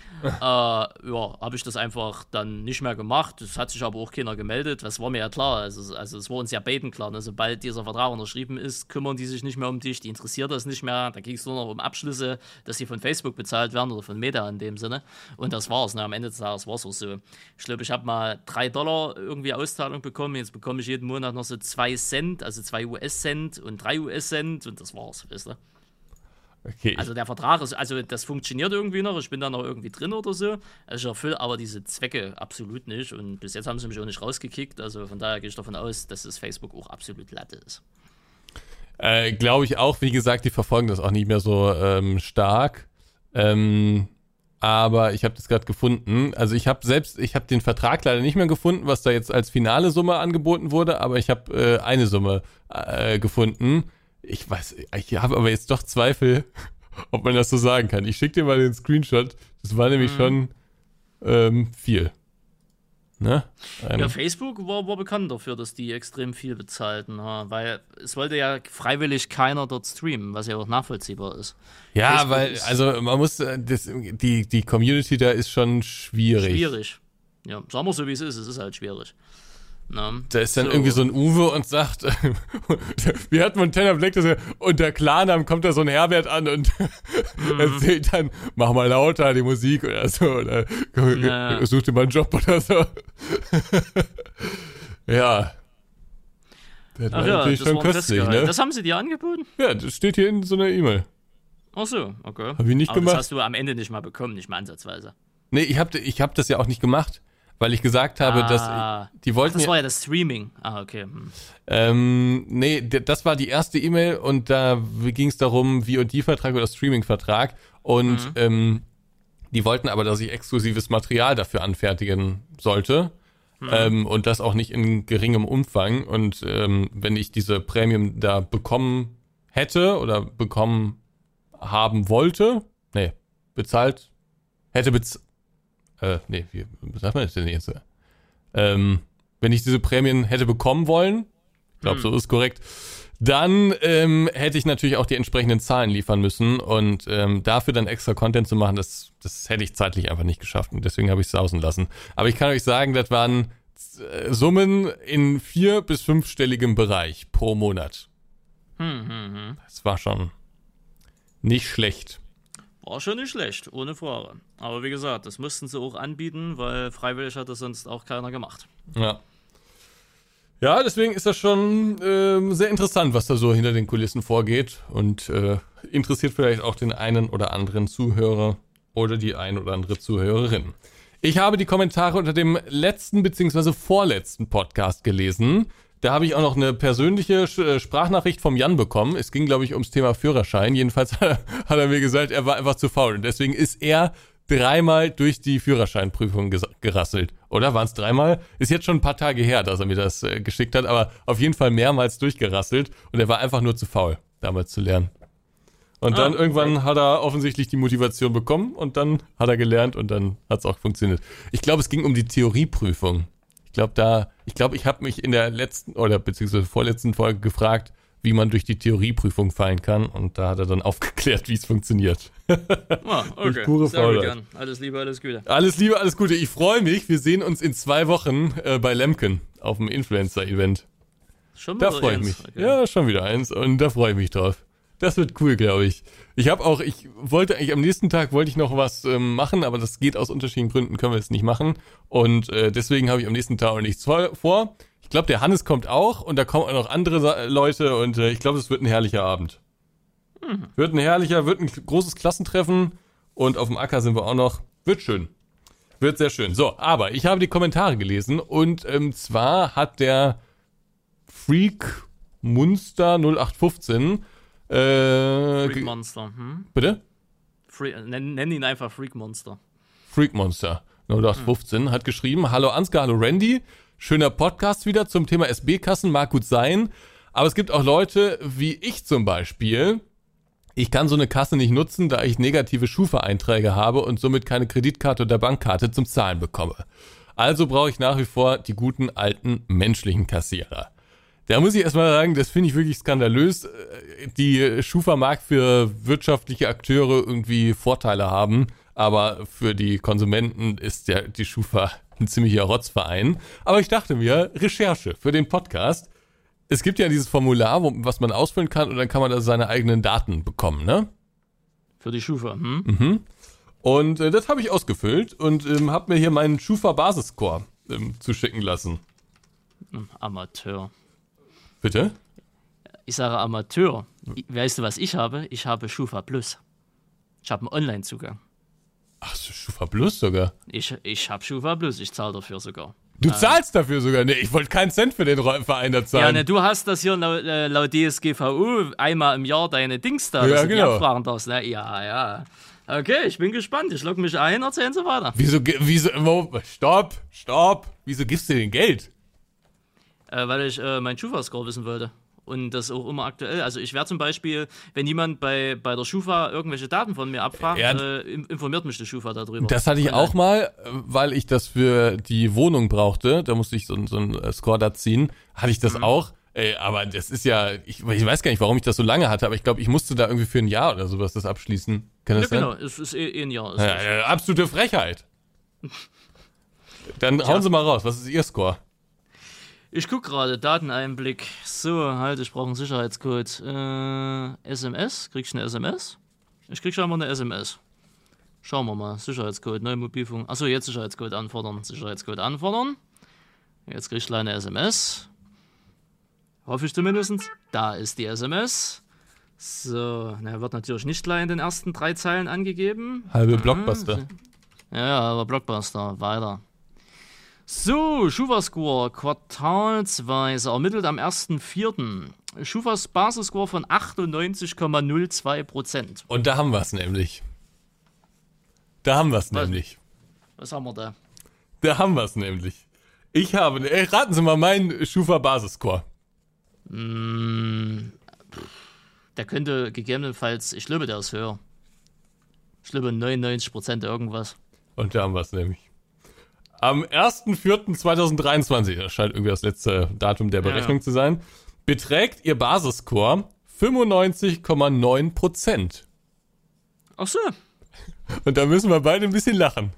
äh, ja, habe ich das einfach dann nicht mehr gemacht. Es hat sich aber auch keiner gemeldet. Das war mir ja klar. Also, also es war uns ja beiden klar. Ne? Sobald dieser Vertrag unterschrieben ist, kümmern die sich nicht mehr um dich, die interessiert das nicht mehr. Da ging es nur noch um Abschlüsse, dass sie von Facebook bezahlt werden oder von Meta in dem Sinne. Und das war's. Ne? Am Ende des Tages war es auch so. Ich glaube, ich habe mal drei Dollar irgendwie Auszahlung bekommen. Jetzt bekomme ich jeden Monat noch so zwei Cent, also zwei US-Cent und drei US-Cent und das war's, weißt du? Okay. Also der Vertrag ist, also das funktioniert irgendwie noch, ich bin da noch irgendwie drin oder so. Also ich erfülle aber diese Zwecke absolut nicht und bis jetzt haben sie mich auch nicht rausgekickt. Also von daher gehe ich davon aus, dass das Facebook auch absolut Latte ist. Äh, Glaube ich auch, wie gesagt, die verfolgen das auch nicht mehr so ähm, stark. Ähm, aber ich habe das gerade gefunden. Also ich habe selbst, ich habe den Vertrag leider nicht mehr gefunden, was da jetzt als finale Summe angeboten wurde, aber ich habe äh, eine Summe äh, gefunden ich weiß, ich habe aber jetzt doch Zweifel, ob man das so sagen kann. Ich schicke dir mal den Screenshot. Das war nämlich mhm. schon ähm, viel. Ne? ja, Facebook war, war bekannt dafür, dass die extrem viel bezahlten, weil es wollte ja freiwillig keiner dort streamen, was ja auch nachvollziehbar ist. Ja, Facebook weil, also man muss, äh, das, die, die Community da ist schon schwierig. Schwierig. Ja, sagen wir so, wie es ist, es ist halt schwierig. Ne? Da ist dann so. irgendwie so ein Uwe und sagt, wie hat Montana Black das ja, und der Klarnamen kommt da so ein Herbert an und mhm. erzählt dann, mach mal lauter die Musik oder so, oder naja. such dir mal einen Job oder so. ja. Das Ach ja, natürlich das schon köstlich, ne? Das haben sie dir angeboten? Ja, das steht hier in so einer E-Mail. Ach so, okay. Hab ich nicht Aber gemacht. Das hast du am Ende nicht mal bekommen, nicht mal ansatzweise. Nee, ich hab, ich hab das ja auch nicht gemacht weil ich gesagt habe, ah, dass die wollten. Ach, das war ja das Streaming. Ah, okay. Hm. Ähm, nee, das war die erste E-Mail und da ging es darum, VOD-Vertrag oder Streaming-Vertrag. Und mhm. ähm, die wollten aber, dass ich exklusives Material dafür anfertigen sollte. Mhm. Ähm, und das auch nicht in geringem Umfang. Und ähm, wenn ich diese Premium da bekommen hätte oder bekommen haben wollte, nee, bezahlt, hätte bezahlt äh, nee, wie sagt man das denn jetzt? Ähm, wenn ich diese Prämien hätte bekommen wollen, ich glaube, hm. so ist korrekt, dann ähm, hätte ich natürlich auch die entsprechenden Zahlen liefern müssen und ähm, dafür dann extra Content zu machen, das, das hätte ich zeitlich einfach nicht geschafft und deswegen habe ich es sausen lassen. Aber ich kann euch sagen, das waren äh, Summen in vier- bis fünfstelligem Bereich pro Monat. Hm, hm, hm. Das war schon nicht schlecht. War schon nicht schlecht, ohne Frage. Aber wie gesagt, das mussten sie auch anbieten, weil freiwillig hat das sonst auch keiner gemacht. Ja. Ja, deswegen ist das schon äh, sehr interessant, was da so hinter den Kulissen vorgeht und äh, interessiert vielleicht auch den einen oder anderen Zuhörer oder die ein oder andere Zuhörerin. Ich habe die Kommentare unter dem letzten bzw. vorletzten Podcast gelesen. Da habe ich auch noch eine persönliche äh, Sprachnachricht vom Jan bekommen. Es ging, glaube ich, ums Thema Führerschein. Jedenfalls hat er mir gesagt, er war einfach zu faul. Und deswegen ist er dreimal durch die Führerscheinprüfung gerasselt. Oder waren es dreimal? Ist jetzt schon ein paar Tage her, dass er mir das äh, geschickt hat, aber auf jeden Fall mehrmals durchgerasselt. Und er war einfach nur zu faul, damals zu lernen. Und dann ah, irgendwann okay. hat er offensichtlich die Motivation bekommen und dann hat er gelernt und dann hat es auch funktioniert. Ich glaube, es ging um die Theorieprüfung. Ich glaube, da, ich glaube, ich habe mich in der letzten oder beziehungsweise vorletzten Folge gefragt, wie man durch die Theorieprüfung fallen kann und da hat er dann aufgeklärt, wie es funktioniert. Ah, okay. pure Sehr Alles Liebe, alles Gute. Alles Liebe, alles Gute. Ich freue mich. Wir sehen uns in zwei Wochen äh, bei Lemken auf dem Influencer-Event. Schon Da wieder freue ich eins. mich. Okay. Ja, schon wieder eins und da freue ich mich drauf. Das wird cool, glaube ich. Ich habe auch, ich wollte eigentlich am nächsten Tag wollte ich noch was ähm, machen, aber das geht aus unterschiedlichen Gründen, können wir jetzt nicht machen. Und äh, deswegen habe ich am nächsten Tag auch nichts vor. Ich glaube, der Hannes kommt auch und da kommen auch noch andere Sa Leute und äh, ich glaube, es wird ein herrlicher Abend. Wird ein herrlicher, wird ein großes Klassentreffen und auf dem Acker sind wir auch noch. Wird schön. Wird sehr schön. So, aber ich habe die Kommentare gelesen und ähm, zwar hat der Freak Munster 0815 äh, Freak Monster. Hm? bitte? Free, nenn, nenn ihn einfach Freak Monster. Freak Monster 0815 hat geschrieben, hallo Ansgar, hallo Randy, schöner Podcast wieder zum Thema SB-Kassen, mag gut sein, aber es gibt auch Leute wie ich zum Beispiel, ich kann so eine Kasse nicht nutzen, da ich negative Schufa-Einträge habe und somit keine Kreditkarte oder Bankkarte zum Zahlen bekomme. Also brauche ich nach wie vor die guten alten menschlichen Kassierer. Da muss ich erstmal sagen, das finde ich wirklich skandalös. Äh, Die Schufa mag für wirtschaftliche Akteure irgendwie Vorteile haben, aber für die Konsumenten ist ja die Schufa ein ziemlicher Rotzverein. Aber ich dachte mir, Recherche für den Podcast. Es gibt ja dieses Formular, wo, was man ausfüllen kann und dann kann man da seine eigenen Daten bekommen, ne? Für die Schufa. Hm? Und äh, das habe ich ausgefüllt und ähm, habe mir hier meinen Schufa-Basisscore ähm, zuschicken lassen. Amateur. Bitte? Ich sage Amateur. Weißt du, was ich habe? Ich habe Schufa Plus. Ich habe einen Online-Zugang. Ach, so Schufa Plus sogar. Ich, ich habe Schufa Plus. Ich zahle dafür sogar. Du zahlst dafür sogar. Nee, ich wollte keinen Cent für den Verein da Ja, zahlen. ne, du hast das hier laut, äh, laut DSGVO einmal im Jahr deine Dings da, Ja, dass du die genau. abfragen darfst. Ne? Ja, ja. Okay, ich bin gespannt. Ich logge mich ein, erzählen Sie weiter. Wieso, wieso, stopp, stopp. Wieso gibst du denn Geld? Äh, weil ich äh, meinen Schufa-Score wissen wollte. Und das auch immer aktuell. Also ich wäre zum Beispiel, wenn jemand bei, bei der Schufa irgendwelche Daten von mir abfragt, Ja. äh, in- informiert mich die Schufa darüber. Das hatte ich auch mal, äh, weil ich das für die Wohnung brauchte. Da musste ich so, so einen äh, Score da ziehen. Hatte ich das Mhm. auch. Ey, aber das ist ja, ich, ich weiß gar nicht, warum ich das so lange hatte, aber ich glaube, ich musste da irgendwie für ein Jahr oder sowas das abschließen. Kann Ja, das genau, sein? es ist eh, eh ein Jahr. Ja, ja, absolute Frechheit. Dann hauen Sie mal raus. Was ist Ihr Score? Ich guck gerade, Dateneinblick. So, halt, ich brauche einen Sicherheitscode. Äh, SMS? Krieg ich eine SMS? Ich krieg schon mal eine SMS. Schauen wir mal. Sicherheitscode, neue Mobilfunk. Achso, jetzt Sicherheitscode anfordern. Sicherheitscode anfordern. Jetzt krieg ich eine SMS. Hoffe ich zumindest. Da ist die SMS. So, na, wird natürlich nicht gleich in den ersten drei Zeilen angegeben. Halbe Blockbuster. Ja, aber Blockbuster, weiter. So, Schufa-Score quartalsweise ermittelt am 1.4. Schufas Basisscore von 98,02%. Und da haben wir es nämlich. Da haben wir es nämlich. Was haben wir da? Da haben wir es nämlich. Ich habe, ey, raten Sie mal meinen Schufa-Basisscore. Der könnte gegebenenfalls, ich glaube, der ist höher. Ich glaube 99% irgendwas. Und da haben wir es nämlich. Am 1.4.2023, das scheint irgendwie das letzte Datum der Berechnung ja. zu sein, beträgt Ihr Basisscore 95,9%. Ach so, Und da müssen wir beide ein bisschen lachen.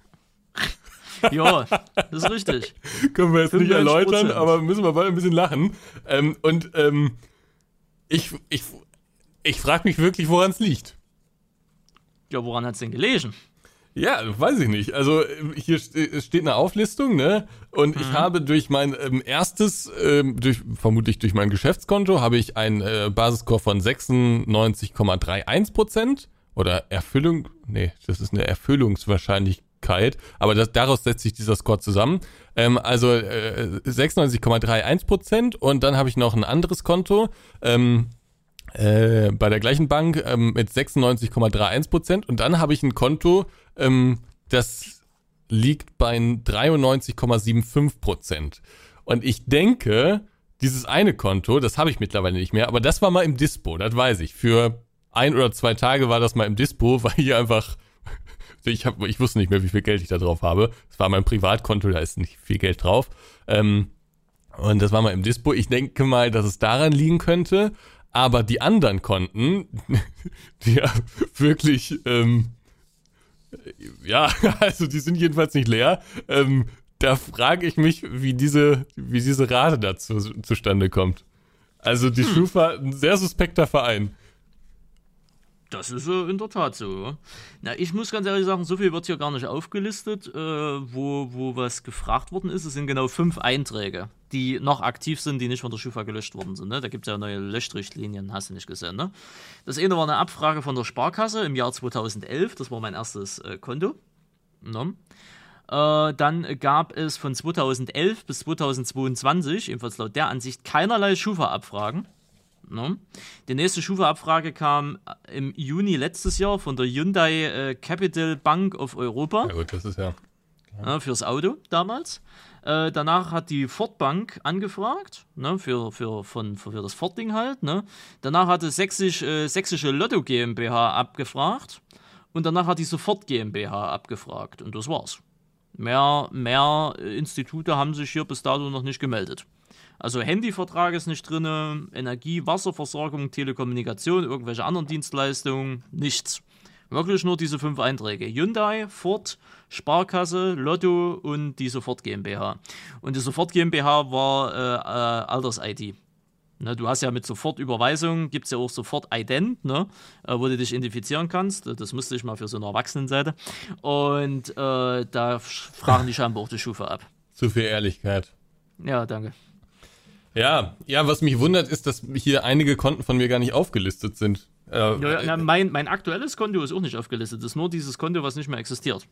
ja, das ist richtig. Können wir jetzt nicht 95%. erläutern, aber müssen wir beide ein bisschen lachen. Ähm, und ähm, ich, ich, ich frage mich wirklich, woran es liegt. Ja, woran hat's denn gelegen? Ja, weiß ich nicht. Also hier es steht eine Auflistung, ne? Und ich habe durch mein ähm, erstes, ähm, durch, vermutlich durch mein Geschäftskonto, habe ich einen äh, Basisscore von 96,31 Prozent oder Erfüllung, nee, das ist eine Erfüllungswahrscheinlichkeit, aber das, daraus setzt sich dieser Score zusammen. Ähm, also äh, 96,31 Prozent und dann habe ich noch ein anderes Konto, ähm, äh, bei der gleichen Bank ähm, mit 96,31 Prozent und dann habe ich ein Konto, ähm, das liegt bei 93,75 Prozent. Und ich denke, dieses eine Konto, das habe ich mittlerweile nicht mehr, aber das war mal im Dispo, das weiß ich. Für ein oder zwei Tage war das mal im Dispo, weil hier einfach ich, hab, ich wusste nicht mehr, wie viel Geld ich da drauf habe. Es war mein Privatkonto, da ist nicht viel Geld drauf. Ähm, und das war mal im Dispo. Ich denke mal, dass es daran liegen könnte. Aber die anderen Konten, die ja wirklich, ähm, ja, also die sind jedenfalls nicht leer. Ähm, da frage ich mich, wie diese, wie diese Rate dazu zustande kommt. Also die hm. Schufa, ein sehr suspekter Verein. Das ist äh, in der Tat so. Na, ich muss ganz ehrlich sagen, so viel wird hier gar nicht aufgelistet, äh, wo, wo was gefragt worden ist. Es sind genau fünf Einträge, die noch aktiv sind, die nicht von der Schufa gelöscht worden sind. Ne? Da gibt es ja neue Löschrichtlinien, hast du nicht gesehen. Ne? Das eine war eine Abfrage von der Sparkasse im Jahr 2011, das war mein erstes äh, Konto. Ne? Äh, dann gab es von 2011 bis 2022, ebenfalls laut der Ansicht, keinerlei Schufa-Abfragen. Ne? Die nächste Schufa-Abfrage kam äh, im Juni letztes Jahr von der Hyundai äh, Capital Bank of Europa. Ja gut, das ist ja... ja fürs Auto damals. Äh, danach hat die Ford Bank angefragt, ne, für, für, von, für, das Ford-Ding halt. Ne. Danach hatte Sächsisch, äh, Sächsische Lotto GmbH abgefragt. Und danach hat die Sofort GmbH abgefragt. Und das war's. Mehr, mehr Institute haben sich hier bis dato noch nicht gemeldet. Also Handyvertrag ist nicht drin, Energie, Wasserversorgung, Telekommunikation, irgendwelche anderen Dienstleistungen, nichts. Wirklich nur diese fünf Einträge. Hyundai, Ford, Sparkasse, Lotto und die Sofort GmbH. Und die Sofort GmbH war äh, äh, Alters-ID. Ne, du hast ja mit Sofortüberweisung, gibt es ja auch sofort Ident, ne, äh, wo du dich identifizieren kannst. Das musste ich mal für so eine Erwachsenenseite. Und äh, da fragen die scheinbar auch die Schufa ab. Zu viel Ehrlichkeit. Ja, danke. Ja, ja, was mich wundert, ist, dass hier einige Konten von mir gar nicht aufgelistet sind. Äh, ja, na, mein, mein aktuelles Konto ist auch nicht aufgelistet. Das ist nur dieses Konto, was nicht mehr existiert.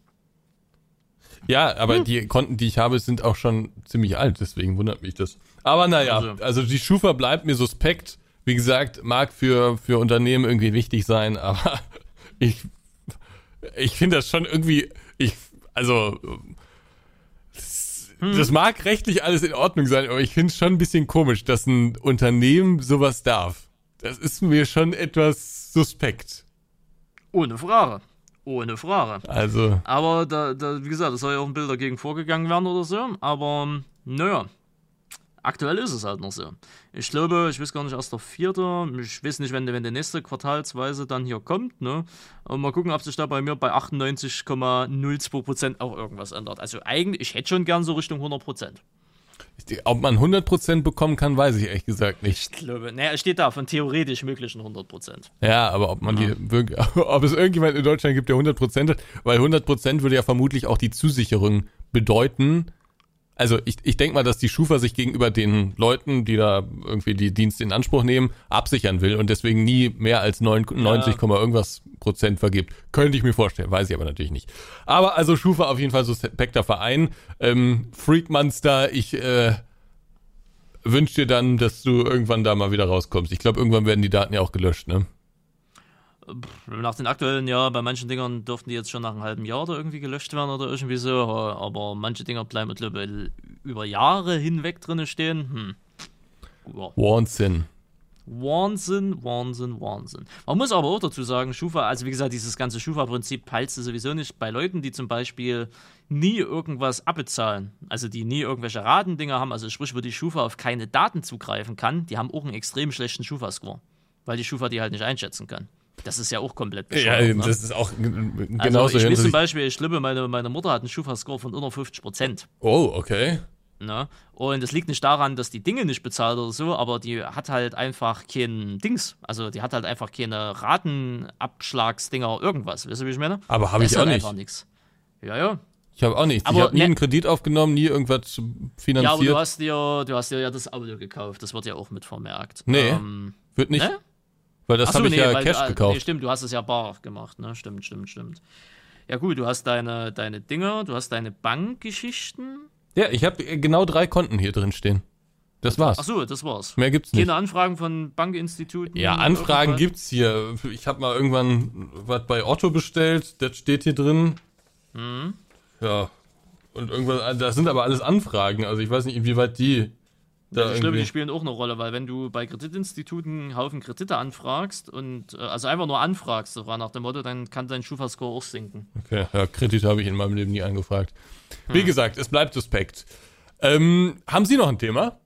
Ja, aber hm. die Konten, die ich habe, sind auch schon ziemlich alt, deswegen wundert mich das. Aber naja, also, also die Schufa bleibt mir suspekt. Wie gesagt, mag für, für Unternehmen irgendwie wichtig sein, aber ich, ich finde das schon irgendwie, ich, also hm. Das mag rechtlich alles in Ordnung sein, aber ich finde es schon ein bisschen komisch, dass ein Unternehmen sowas darf. Das ist mir schon etwas suspekt. Ohne Frage. Ohne Frage. Also. Aber da, da, wie gesagt, es soll ja auch ein Bild dagegen vorgegangen werden oder so. Aber naja, aktuell ist es halt noch so. Ich glaube, ich weiß gar nicht, erst der vierte. Ich weiß nicht, wenn, wenn der nächste Quartalsweise dann hier kommt. Ne? Und mal gucken, ob sich da bei mir bei 98,02% auch irgendwas ändert. Also eigentlich, ich hätte schon gern so Richtung 100%. Ob man 100% bekommen kann, weiß ich ehrlich gesagt nicht. Ich glaube, naja, es steht da von theoretisch möglichen 100%. Ja, aber ob man ja. die ob es irgendjemand in Deutschland gibt, der 100% hat, weil 100% würde ja vermutlich auch die Zusicherung bedeuten, also ich, ich denke mal, dass die Schufa sich gegenüber den Leuten, die da irgendwie die Dienste in Anspruch nehmen, absichern will und deswegen nie mehr als 99, ja. irgendwas Prozent vergibt. Könnte ich mir vorstellen, weiß ich aber natürlich nicht. Aber also Schufa auf jeden Fall suspekter Verein. Ähm, Freakmonster, ich äh, wünsche dir dann, dass du irgendwann da mal wieder rauskommst. Ich glaube, irgendwann werden die Daten ja auch gelöscht, ne? Nach den aktuellen, ja, bei manchen Dingern durften die jetzt schon nach einem halben Jahr da irgendwie gelöscht werden oder irgendwie so, aber manche Dinger bleiben, glaube ich, über Jahre hinweg drin stehen. Hm. Ja. Wahnsinn. Wahnsinn, Wahnsinn, Wahnsinn. Man muss aber auch dazu sagen, Schufa, also wie gesagt, dieses ganze Schufa-Prinzip peilst du sowieso nicht bei Leuten, die zum Beispiel nie irgendwas abbezahlen, also die nie irgendwelche Ratendinger haben, also sprich, wo die Schufa auf keine Daten zugreifen kann, die haben auch einen extrem schlechten Schufa-Score, weil die Schufa die halt nicht einschätzen kann. Das ist ja auch komplett bescheuert. Ja, ne? das ist auch genauso. Also ich weiß zum Beispiel, ich glaube, meine, meine Mutter hat einen Schufa-Score von unter 50 Prozent. Oh, okay. Ne? Und es liegt nicht daran, dass die Dinge nicht bezahlt oder so, aber die hat halt einfach kein Dings. Also die hat halt einfach keine Ratenabschlagsdinger, irgendwas. Weißt du, wie ich meine? Aber habe ich auch nicht. Nichts. Ja, ja. Ich habe auch nichts. Aber ich habe nie ne, einen Kredit aufgenommen, nie irgendwas finanziert. Ja, aber du hast dir, du hast dir ja das Auto gekauft. Das wird ja auch mit vermerkt. Nee, ähm, wird nicht. Ne? Weil das habe ich nee, ja weil, Cash gekauft. Nee, stimmt, du hast es ja bar gemacht, ne? Stimmt, stimmt, stimmt. Ja gut, du hast deine, deine Dinger, du hast deine Bankgeschichten. Ja, ich habe genau drei Konten hier drin stehen. Das war's. Ach so, das war's. Mehr gibt's nicht. Keine Anfragen von Bankinstituten? Ja, Anfragen gibt's hier. Ich habe mal irgendwann was bei Otto bestellt, das steht hier drin. Mhm. Ja. Und irgendwann, das sind aber alles Anfragen, also ich weiß nicht, inwieweit die da ich glaube, die spielen auch eine Rolle, weil wenn du bei Kreditinstituten einen Haufen Kredite anfragst und äh, also einfach nur anfragst, so nach dem Motto, dann kann dein Schufa-Score auch sinken. Okay, ja, Kredite habe ich in meinem Leben nie angefragt. Wie hm. gesagt, es bleibt suspekt. Ähm, haben Sie noch ein Thema?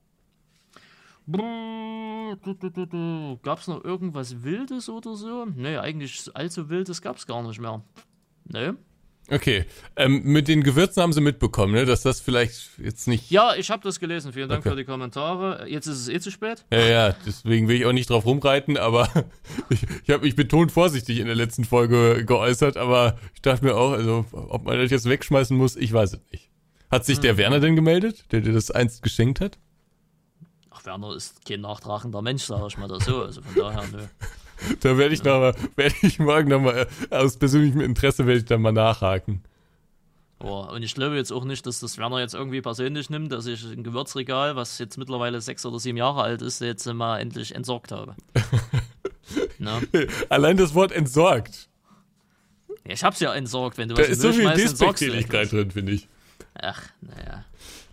Gab es noch irgendwas Wildes oder so? Nee, eigentlich allzu Wildes gab es gar nicht mehr. Nee. Okay, ähm, mit den Gewürzen haben sie mitbekommen, ne? dass das vielleicht jetzt nicht. Ja, ich habe das gelesen. Vielen Dank okay. für die Kommentare. Jetzt ist es eh zu spät. Ja, ja, deswegen will ich auch nicht drauf rumreiten, aber ich, ich habe mich betont vorsichtig in der letzten Folge geäußert, aber ich dachte mir auch, also ob man das jetzt wegschmeißen muss, ich weiß es nicht. Hat sich hm. der Werner denn gemeldet, der dir das einst geschenkt hat? Ach, Werner ist kein nachtragender Mensch, sag ich mal da so. Also von daher, nö. Da werde ich, ja. noch werde ich morgen nochmal, äh, aus persönlichem Interesse werde ich dann mal nachhaken. Oh, und ich glaube jetzt auch nicht, dass das Werner jetzt irgendwie persönlich nimmt, dass ich ein Gewürzregal, was jetzt mittlerweile sechs oder sieben Jahre alt ist, jetzt mal endlich entsorgt habe. Allein das Wort entsorgt. Ja, ich hab's ja entsorgt, wenn du da was Da ist so viel Despektierlichkeit drin, finde ich. Ach, naja.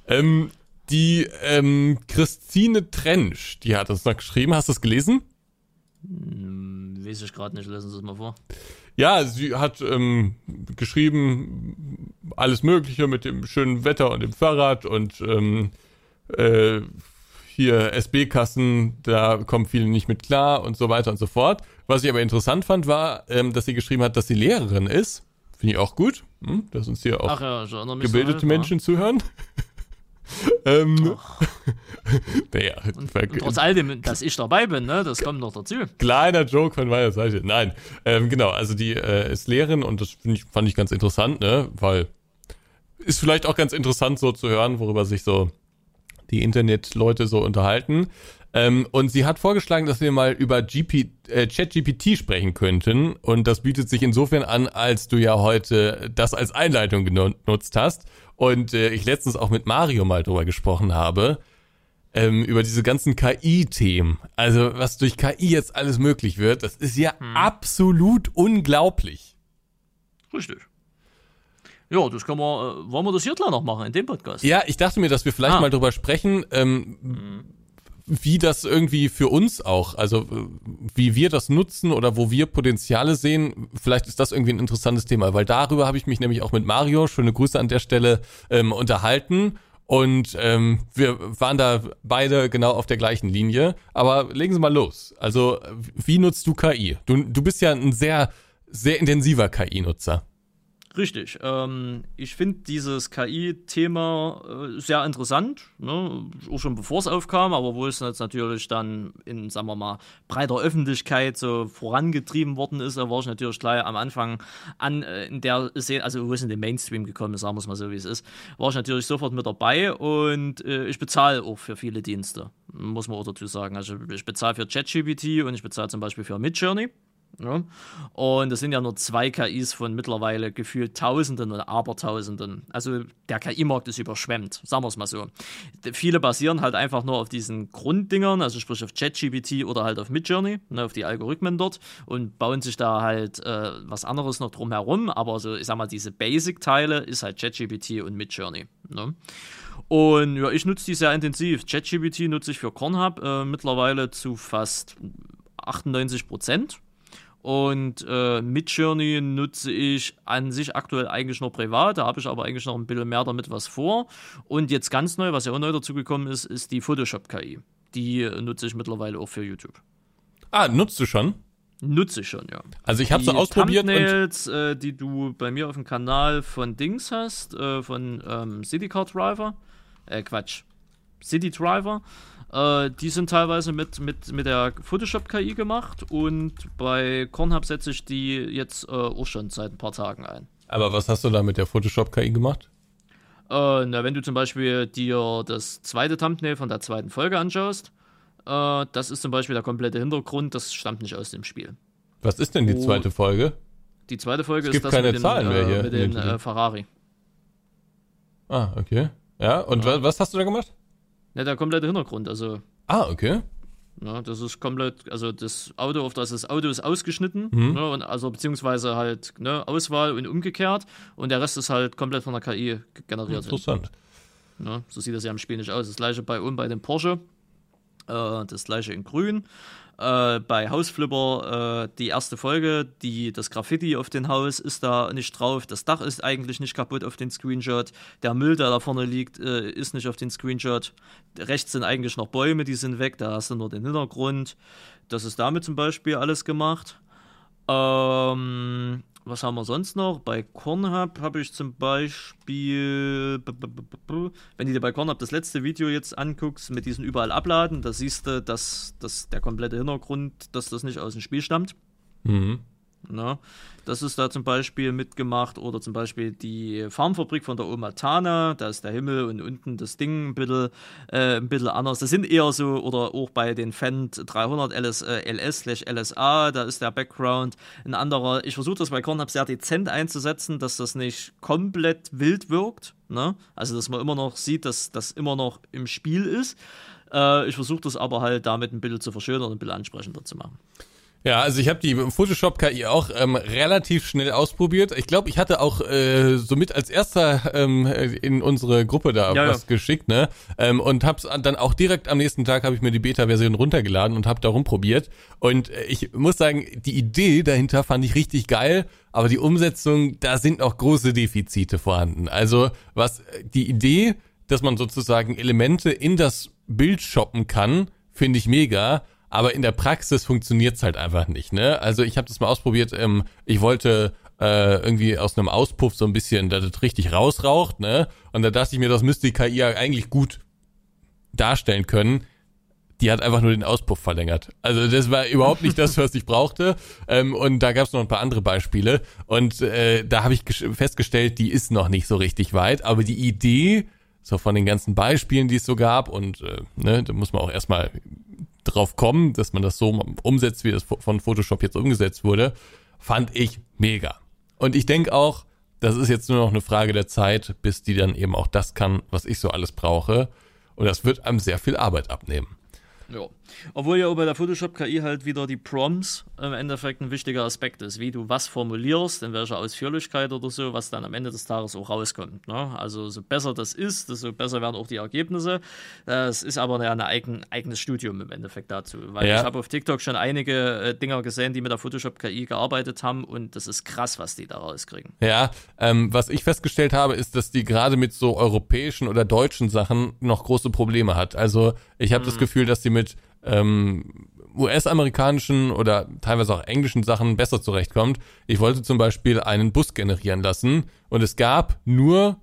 Ähm, die ähm, Christine Trensch, die hat uns noch geschrieben. Hast du es gelesen? Hm, weiß ich gerade nicht, lesen Sie es mal vor. Ja, sie hat ähm, geschrieben, alles Mögliche mit dem schönen Wetter und dem Fahrrad und ähm, äh, hier SB-Kassen, da kommen viele nicht mit klar und so weiter und so fort. Was ich aber interessant fand, war, ähm, dass sie geschrieben hat, dass sie Lehrerin ist. Finde ich auch gut, hm? dass uns hier auch ja, gebildete Menschen zuhören. ähm, naja, und, und trotz allem, dass ich dabei bin, ne, das kommt noch dazu. Kleiner Joke von meiner Seite. Nein, ähm, genau, also die äh, ist Lehrerin und das ich, fand ich ganz interessant, ne, weil ist vielleicht auch ganz interessant so zu hören, worüber sich so die Internetleute so unterhalten. Ähm, und sie hat vorgeschlagen, dass wir mal über GP, äh, ChatGPT sprechen könnten. Und das bietet sich insofern an, als du ja heute das als Einleitung genutzt hast. Und äh, ich letztens auch mit Mario mal drüber gesprochen habe. Ähm, über diese ganzen KI-Themen. Also was durch KI jetzt alles möglich wird, das ist ja hm. absolut unglaublich. Richtig. Ja, das kann man, äh, wollen wir das hier klar noch machen in dem Podcast? Ja, ich dachte mir, dass wir vielleicht ah. mal drüber sprechen, ähm, hm wie das irgendwie für uns auch, also wie wir das nutzen oder wo wir Potenziale sehen, vielleicht ist das irgendwie ein interessantes Thema, weil darüber habe ich mich nämlich auch mit Mario, schöne Grüße an der Stelle, ähm, unterhalten. Und ähm, wir waren da beide genau auf der gleichen Linie. Aber legen Sie mal los. Also, wie nutzt du KI? Du, du bist ja ein sehr, sehr intensiver KI-Nutzer. Richtig. Ähm, ich finde dieses KI-Thema äh, sehr interessant, ne? auch schon bevor es aufkam, aber wo es jetzt natürlich dann in, sagen wir mal, breiter Öffentlichkeit so vorangetrieben worden ist, da war ich natürlich gleich am Anfang an, äh, in der Szene, also wo es in den Mainstream gekommen ist, sagen wir es mal so, wie es ist, war ich natürlich sofort mit dabei und äh, ich bezahle auch für viele Dienste, muss man auch dazu sagen. Also ich bezahle für ChatGPT und ich bezahle zum Beispiel für Midjourney. Ja? Und es sind ja nur zwei KIs von mittlerweile gefühlt Tausenden oder Abertausenden. Also der KI-Markt ist überschwemmt, sagen wir es mal so. Viele basieren halt einfach nur auf diesen Grunddingern, also sprich auf ChatGPT oder halt auf Midjourney, ne, auf die Algorithmen dort und bauen sich da halt äh, was anderes noch drum herum. Aber so, ich sag mal, diese Basic-Teile ist halt ChatGPT und Midjourney. Ne? Und ja, ich nutze die sehr intensiv. ChatGPT nutze ich für Cornhub äh, mittlerweile zu fast 98 Prozent. Und äh, Midjourney nutze ich an sich aktuell eigentlich nur privat. Da habe ich aber eigentlich noch ein bisschen mehr damit was vor. Und jetzt ganz neu, was ja auch neu dazugekommen ist, ist die Photoshop-KI. Die nutze ich mittlerweile auch für YouTube. Ah, nutzt du schon? Nutze ich schon, ja. Also ich habe so ausprobiert. Thumbnails, äh, die du bei mir auf dem Kanal von Dings hast, äh, von ähm, City Car Driver, äh, Quatsch, City Driver, äh, die sind teilweise mit, mit, mit der Photoshop-KI gemacht und bei Cornhub setze ich die jetzt äh, auch schon seit ein paar Tagen ein. Aber was hast du da mit der Photoshop-KI gemacht? Äh, na, wenn du zum Beispiel dir das zweite Thumbnail von der zweiten Folge anschaust, äh, das ist zum Beispiel der komplette Hintergrund, das stammt nicht aus dem Spiel. Was ist denn die oh, zweite Folge? Die zweite Folge es gibt ist das keine mit Zahlen dem, mehr hier mit dem äh, Ferrari. Ah, okay. Ja, und was hast du da gemacht? Ne, der komplette Hintergrund, also. Ah, okay. Ja, das ist komplett, also das Auto, auf das das Auto ist ausgeschnitten, mhm. ne, und also beziehungsweise halt ne, Auswahl und umgekehrt und der Rest ist halt komplett von der KI generiert. Interessant. Ne, so sieht das ja im Spiel nicht aus. Das gleiche bei und bei dem Porsche, das gleiche in Grün äh, bei Hausflipper äh, die erste Folge, die, das Graffiti auf dem Haus ist da nicht drauf, das Dach ist eigentlich nicht kaputt auf den Screenshot, der Müll, der da vorne liegt, äh, ist nicht auf den Screenshot. Rechts sind eigentlich noch Bäume, die sind weg, da hast du nur den Hintergrund. Das ist damit zum Beispiel alles gemacht. Ähm, was haben wir sonst noch? Bei Cornhub habe ich zum Beispiel, wenn du dir bei Cornhub das letzte Video jetzt anguckst, mit diesen überall abladen, da siehst du, dass, dass der komplette Hintergrund, dass das nicht aus dem Spiel stammt. Mhm. Na, das ist da zum Beispiel mitgemacht oder zum Beispiel die Farmfabrik von der Oma Tana, da ist der Himmel und unten das Ding ein bisschen, äh, ein bisschen anders. Das sind eher so, oder auch bei den Fendt 300 LS, äh, LS LSA, da ist der Background ein anderer. Ich versuche das bei Cornhub sehr dezent einzusetzen, dass das nicht komplett wild wirkt. Ne? Also, dass man immer noch sieht, dass das immer noch im Spiel ist. Äh, ich versuche das aber halt damit ein bisschen zu verschönern und ein bisschen ansprechender zu machen. Ja, also ich habe die Photoshop-KI auch ähm, relativ schnell ausprobiert. Ich glaube, ich hatte auch äh, somit als erster ähm, in unsere Gruppe da ja, was ja. geschickt, ne? Ähm, und hab's dann auch direkt am nächsten Tag habe ich mir die Beta-Version runtergeladen und habe da rumprobiert. Und äh, ich muss sagen, die Idee dahinter fand ich richtig geil, aber die Umsetzung, da sind noch große Defizite vorhanden. Also was die Idee, dass man sozusagen Elemente in das Bild shoppen kann, finde ich mega aber in der Praxis funktioniert's halt einfach nicht. Ne? Also ich habe das mal ausprobiert. Ähm, ich wollte äh, irgendwie aus einem Auspuff so ein bisschen, dass es richtig rausraucht. Ne? Und da dachte ich mir, das müsste die KI ja eigentlich gut darstellen können. Die hat einfach nur den Auspuff verlängert. Also das war überhaupt nicht das, was ich brauchte. Ähm, und da gab es noch ein paar andere Beispiele. Und äh, da habe ich festgestellt, die ist noch nicht so richtig weit. Aber die Idee, so von den ganzen Beispielen, die es so gab, und äh, ne, da muss man auch erstmal drauf kommen, dass man das so umsetzt, wie das von Photoshop jetzt umgesetzt wurde, fand ich mega. Und ich denke auch, das ist jetzt nur noch eine Frage der Zeit, bis die dann eben auch das kann, was ich so alles brauche. Und das wird einem sehr viel Arbeit abnehmen. Ja. Obwohl ja auch bei der Photoshop-KI halt wieder die Prompts im Endeffekt ein wichtiger Aspekt ist, wie du was formulierst, in welcher Ausführlichkeit oder so, was dann am Ende des Tages auch rauskommt. Ne? Also so besser das ist, desto besser werden auch die Ergebnisse. Das ist aber ja ein eigen, eigenes Studium im Endeffekt dazu. Weil ja. ich habe auf TikTok schon einige äh, Dinger gesehen, die mit der Photoshop-KI gearbeitet haben und das ist krass, was die da rauskriegen. Ja, ähm, was ich festgestellt habe, ist, dass die gerade mit so europäischen oder deutschen Sachen noch große Probleme hat. Also ich habe hm. das mhm. Gefühl, dass die mit ähm, US-amerikanischen oder teilweise auch englischen Sachen besser zurechtkommt. Ich wollte zum Beispiel einen Bus generieren lassen und es gab nur,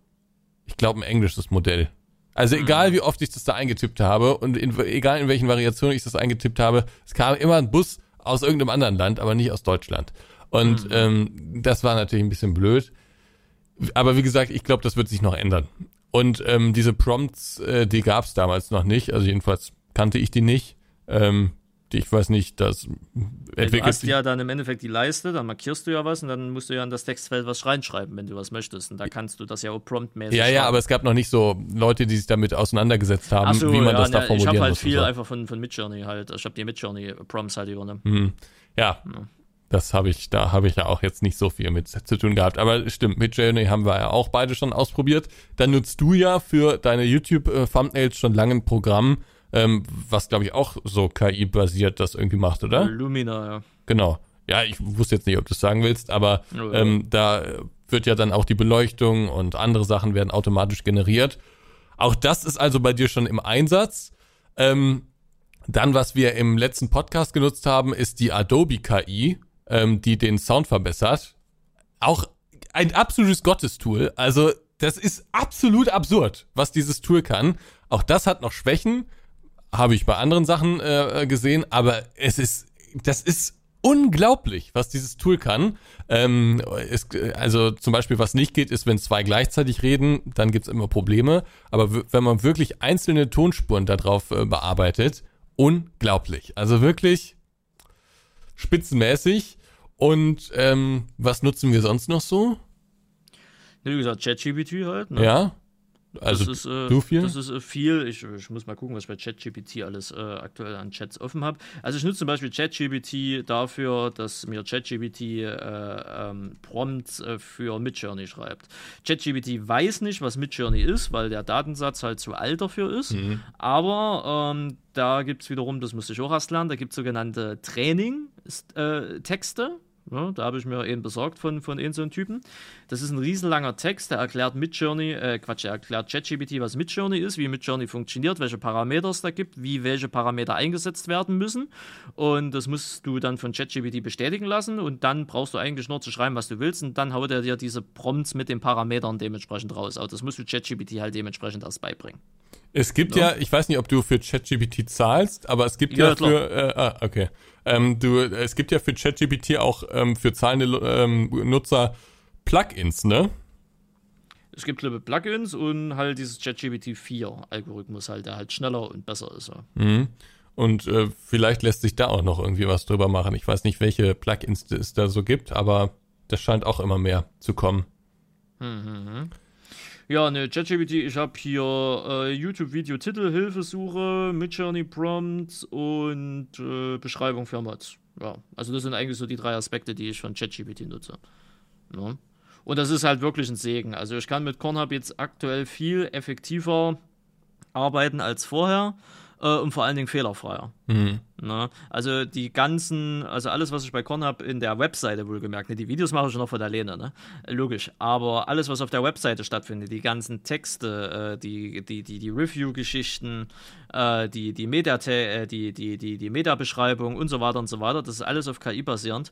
ich glaube, ein englisches Modell. Also mhm. egal wie oft ich das da eingetippt habe und in, egal in welchen Variationen ich das eingetippt habe, es kam immer ein Bus aus irgendeinem anderen Land, aber nicht aus Deutschland. Und mhm. ähm, das war natürlich ein bisschen blöd. Aber wie gesagt, ich glaube, das wird sich noch ändern. Und ähm, diese Prompts, äh, die gab es damals noch nicht. Also jedenfalls kannte ich die nicht. Ähm, ich weiß nicht, das entwickelt. Du hast ja dann im Endeffekt die Leiste, dann markierst du ja was und dann musst du ja in das Textfeld was reinschreiben, wenn du was möchtest. Und da kannst du das ja auch promptmäßig. Ja, ja, aber es gab noch nicht so Leute, die sich damit auseinandergesetzt haben, so, wie man ja, das da formulieren Ich habe halt viel so. einfach von, von Midjourney halt. Ich habe die Midjourney Prompts halt übernommen. Hm. Ja. ja. Das habe ich, da habe ich ja auch jetzt nicht so viel mit zu tun gehabt. Aber stimmt, Midjourney haben wir ja auch beide schon ausprobiert. Dann nutzt du ja für deine YouTube-Thumbnails äh, schon lange ein Programm, ähm, was glaube ich auch so KI-basiert das irgendwie macht, oder? Lumina, ja. Genau. Ja, ich wusste jetzt nicht, ob du es sagen willst, aber ähm, da wird ja dann auch die Beleuchtung und andere Sachen werden automatisch generiert. Auch das ist also bei dir schon im Einsatz. Ähm, dann, was wir im letzten Podcast genutzt haben, ist die Adobe KI, ähm, die den Sound verbessert. Auch ein absolutes Gottestool. Also, das ist absolut absurd, was dieses Tool kann. Auch das hat noch Schwächen habe ich bei anderen Sachen äh, gesehen, aber es ist, das ist unglaublich, was dieses Tool kann. Ähm, es, also zum Beispiel, was nicht geht, ist, wenn zwei gleichzeitig reden, dann gibt's immer Probleme. Aber wenn man wirklich einzelne Tonspuren darauf äh, bearbeitet, unglaublich. Also wirklich spitzenmäßig. Und ähm, was nutzen wir sonst noch so? Wie gesagt, ChatGPT halt. Ne? Ja. Also das ist, äh, du viel? Das ist äh, viel. Ich, ich, muss mal gucken, was ich bei ChatGPT alles äh, aktuell an Chats offen habe. Also ich nutze zum Beispiel ChatGPT dafür, dass mir ChatGPT äh, ähm, Prompts äh, für Midjourney schreibt. ChatGPT weiß nicht, was Midjourney ist, weil der Datensatz halt zu alt dafür ist. Mhm. Aber ähm, da gibt es wiederum, das musste ich auch erst lernen, da gibt es sogenannte Training-Texte. Ja, da habe ich mir einen besorgt von, von so einem Typen. Das ist ein riesenlanger Text, der erklärt Midjourney, äh, Quatsch, der erklärt ChatGPT, was Midjourney ist, wie Midjourney funktioniert, welche Parameter es da gibt, wie welche Parameter eingesetzt werden müssen. Und das musst du dann von ChatGPT bestätigen lassen und dann brauchst du eigentlich nur zu schreiben, was du willst und dann haut er dir diese Prompts mit den Parametern dementsprechend raus. Aber das musst du ChatGPT halt dementsprechend erst beibringen. Es gibt ja, ja ich weiß nicht, ob du für ChatGPT zahlst, aber es gibt ja, ja für, äh, ah, okay. Ähm, du, es gibt ja für ChatGPT auch ähm, für zahlende ähm, Nutzer Plugins, ne? Es gibt glaube Plugins und halt dieses ChatGPT 4 Algorithmus halt, der halt schneller und besser ist. Ja. Mhm. Und äh, vielleicht lässt sich da auch noch irgendwie was drüber machen. Ich weiß nicht, welche Plugins es da so gibt, aber das scheint auch immer mehr zu kommen. Mhm. Ja, ne, ChatGPT, ich habe hier äh, YouTube-Video-Titel, Hilfesuche, Midjourney Prompts und äh, Beschreibung für Mods. Ja, also das sind eigentlich so die drei Aspekte, die ich von ChatGPT nutze. Ja. Und das ist halt wirklich ein Segen. Also ich kann mit Cornhub jetzt aktuell viel effektiver arbeiten als vorher äh, und vor allen Dingen fehlerfreier. Mhm. Ne? Also die ganzen, also alles, was ich bei Korn habe, in der Webseite wohlgemerkt, ne? die Videos mache ich schon noch von der Lehne, ne? logisch, aber alles, was auf der Webseite stattfindet, die ganzen Texte, äh, die, die, die, die Review-Geschichten, äh, die, die, Meta äh, die, die, die, die Meta-Beschreibung und so weiter und so weiter, das ist alles auf KI basierend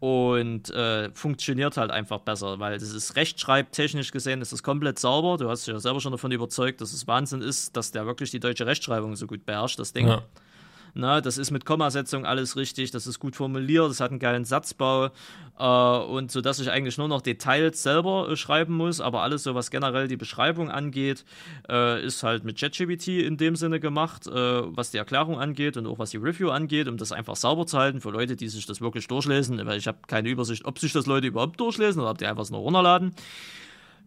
und äh, funktioniert halt einfach besser, weil das ist rechtschreibtechnisch gesehen, das ist komplett sauber. Du hast dich ja selber schon davon überzeugt, dass es Wahnsinn ist, dass der wirklich die deutsche Rechtschreibung so gut beherrscht, das Ding. Ja. Na, das ist mit Kommasetzung alles richtig, das ist gut formuliert, das hat einen geilen Satzbau äh, und so, dass ich eigentlich nur noch Details selber äh, schreiben muss, aber alles so, was generell die Beschreibung angeht, äh, ist halt mit ChatGPT in dem Sinne gemacht, äh, was die Erklärung angeht und auch was die Review angeht, um das einfach sauber zu halten für Leute, die sich das wirklich durchlesen, weil ich habe keine Übersicht, ob sich das Leute überhaupt durchlesen oder ob die einfach nur runterladen.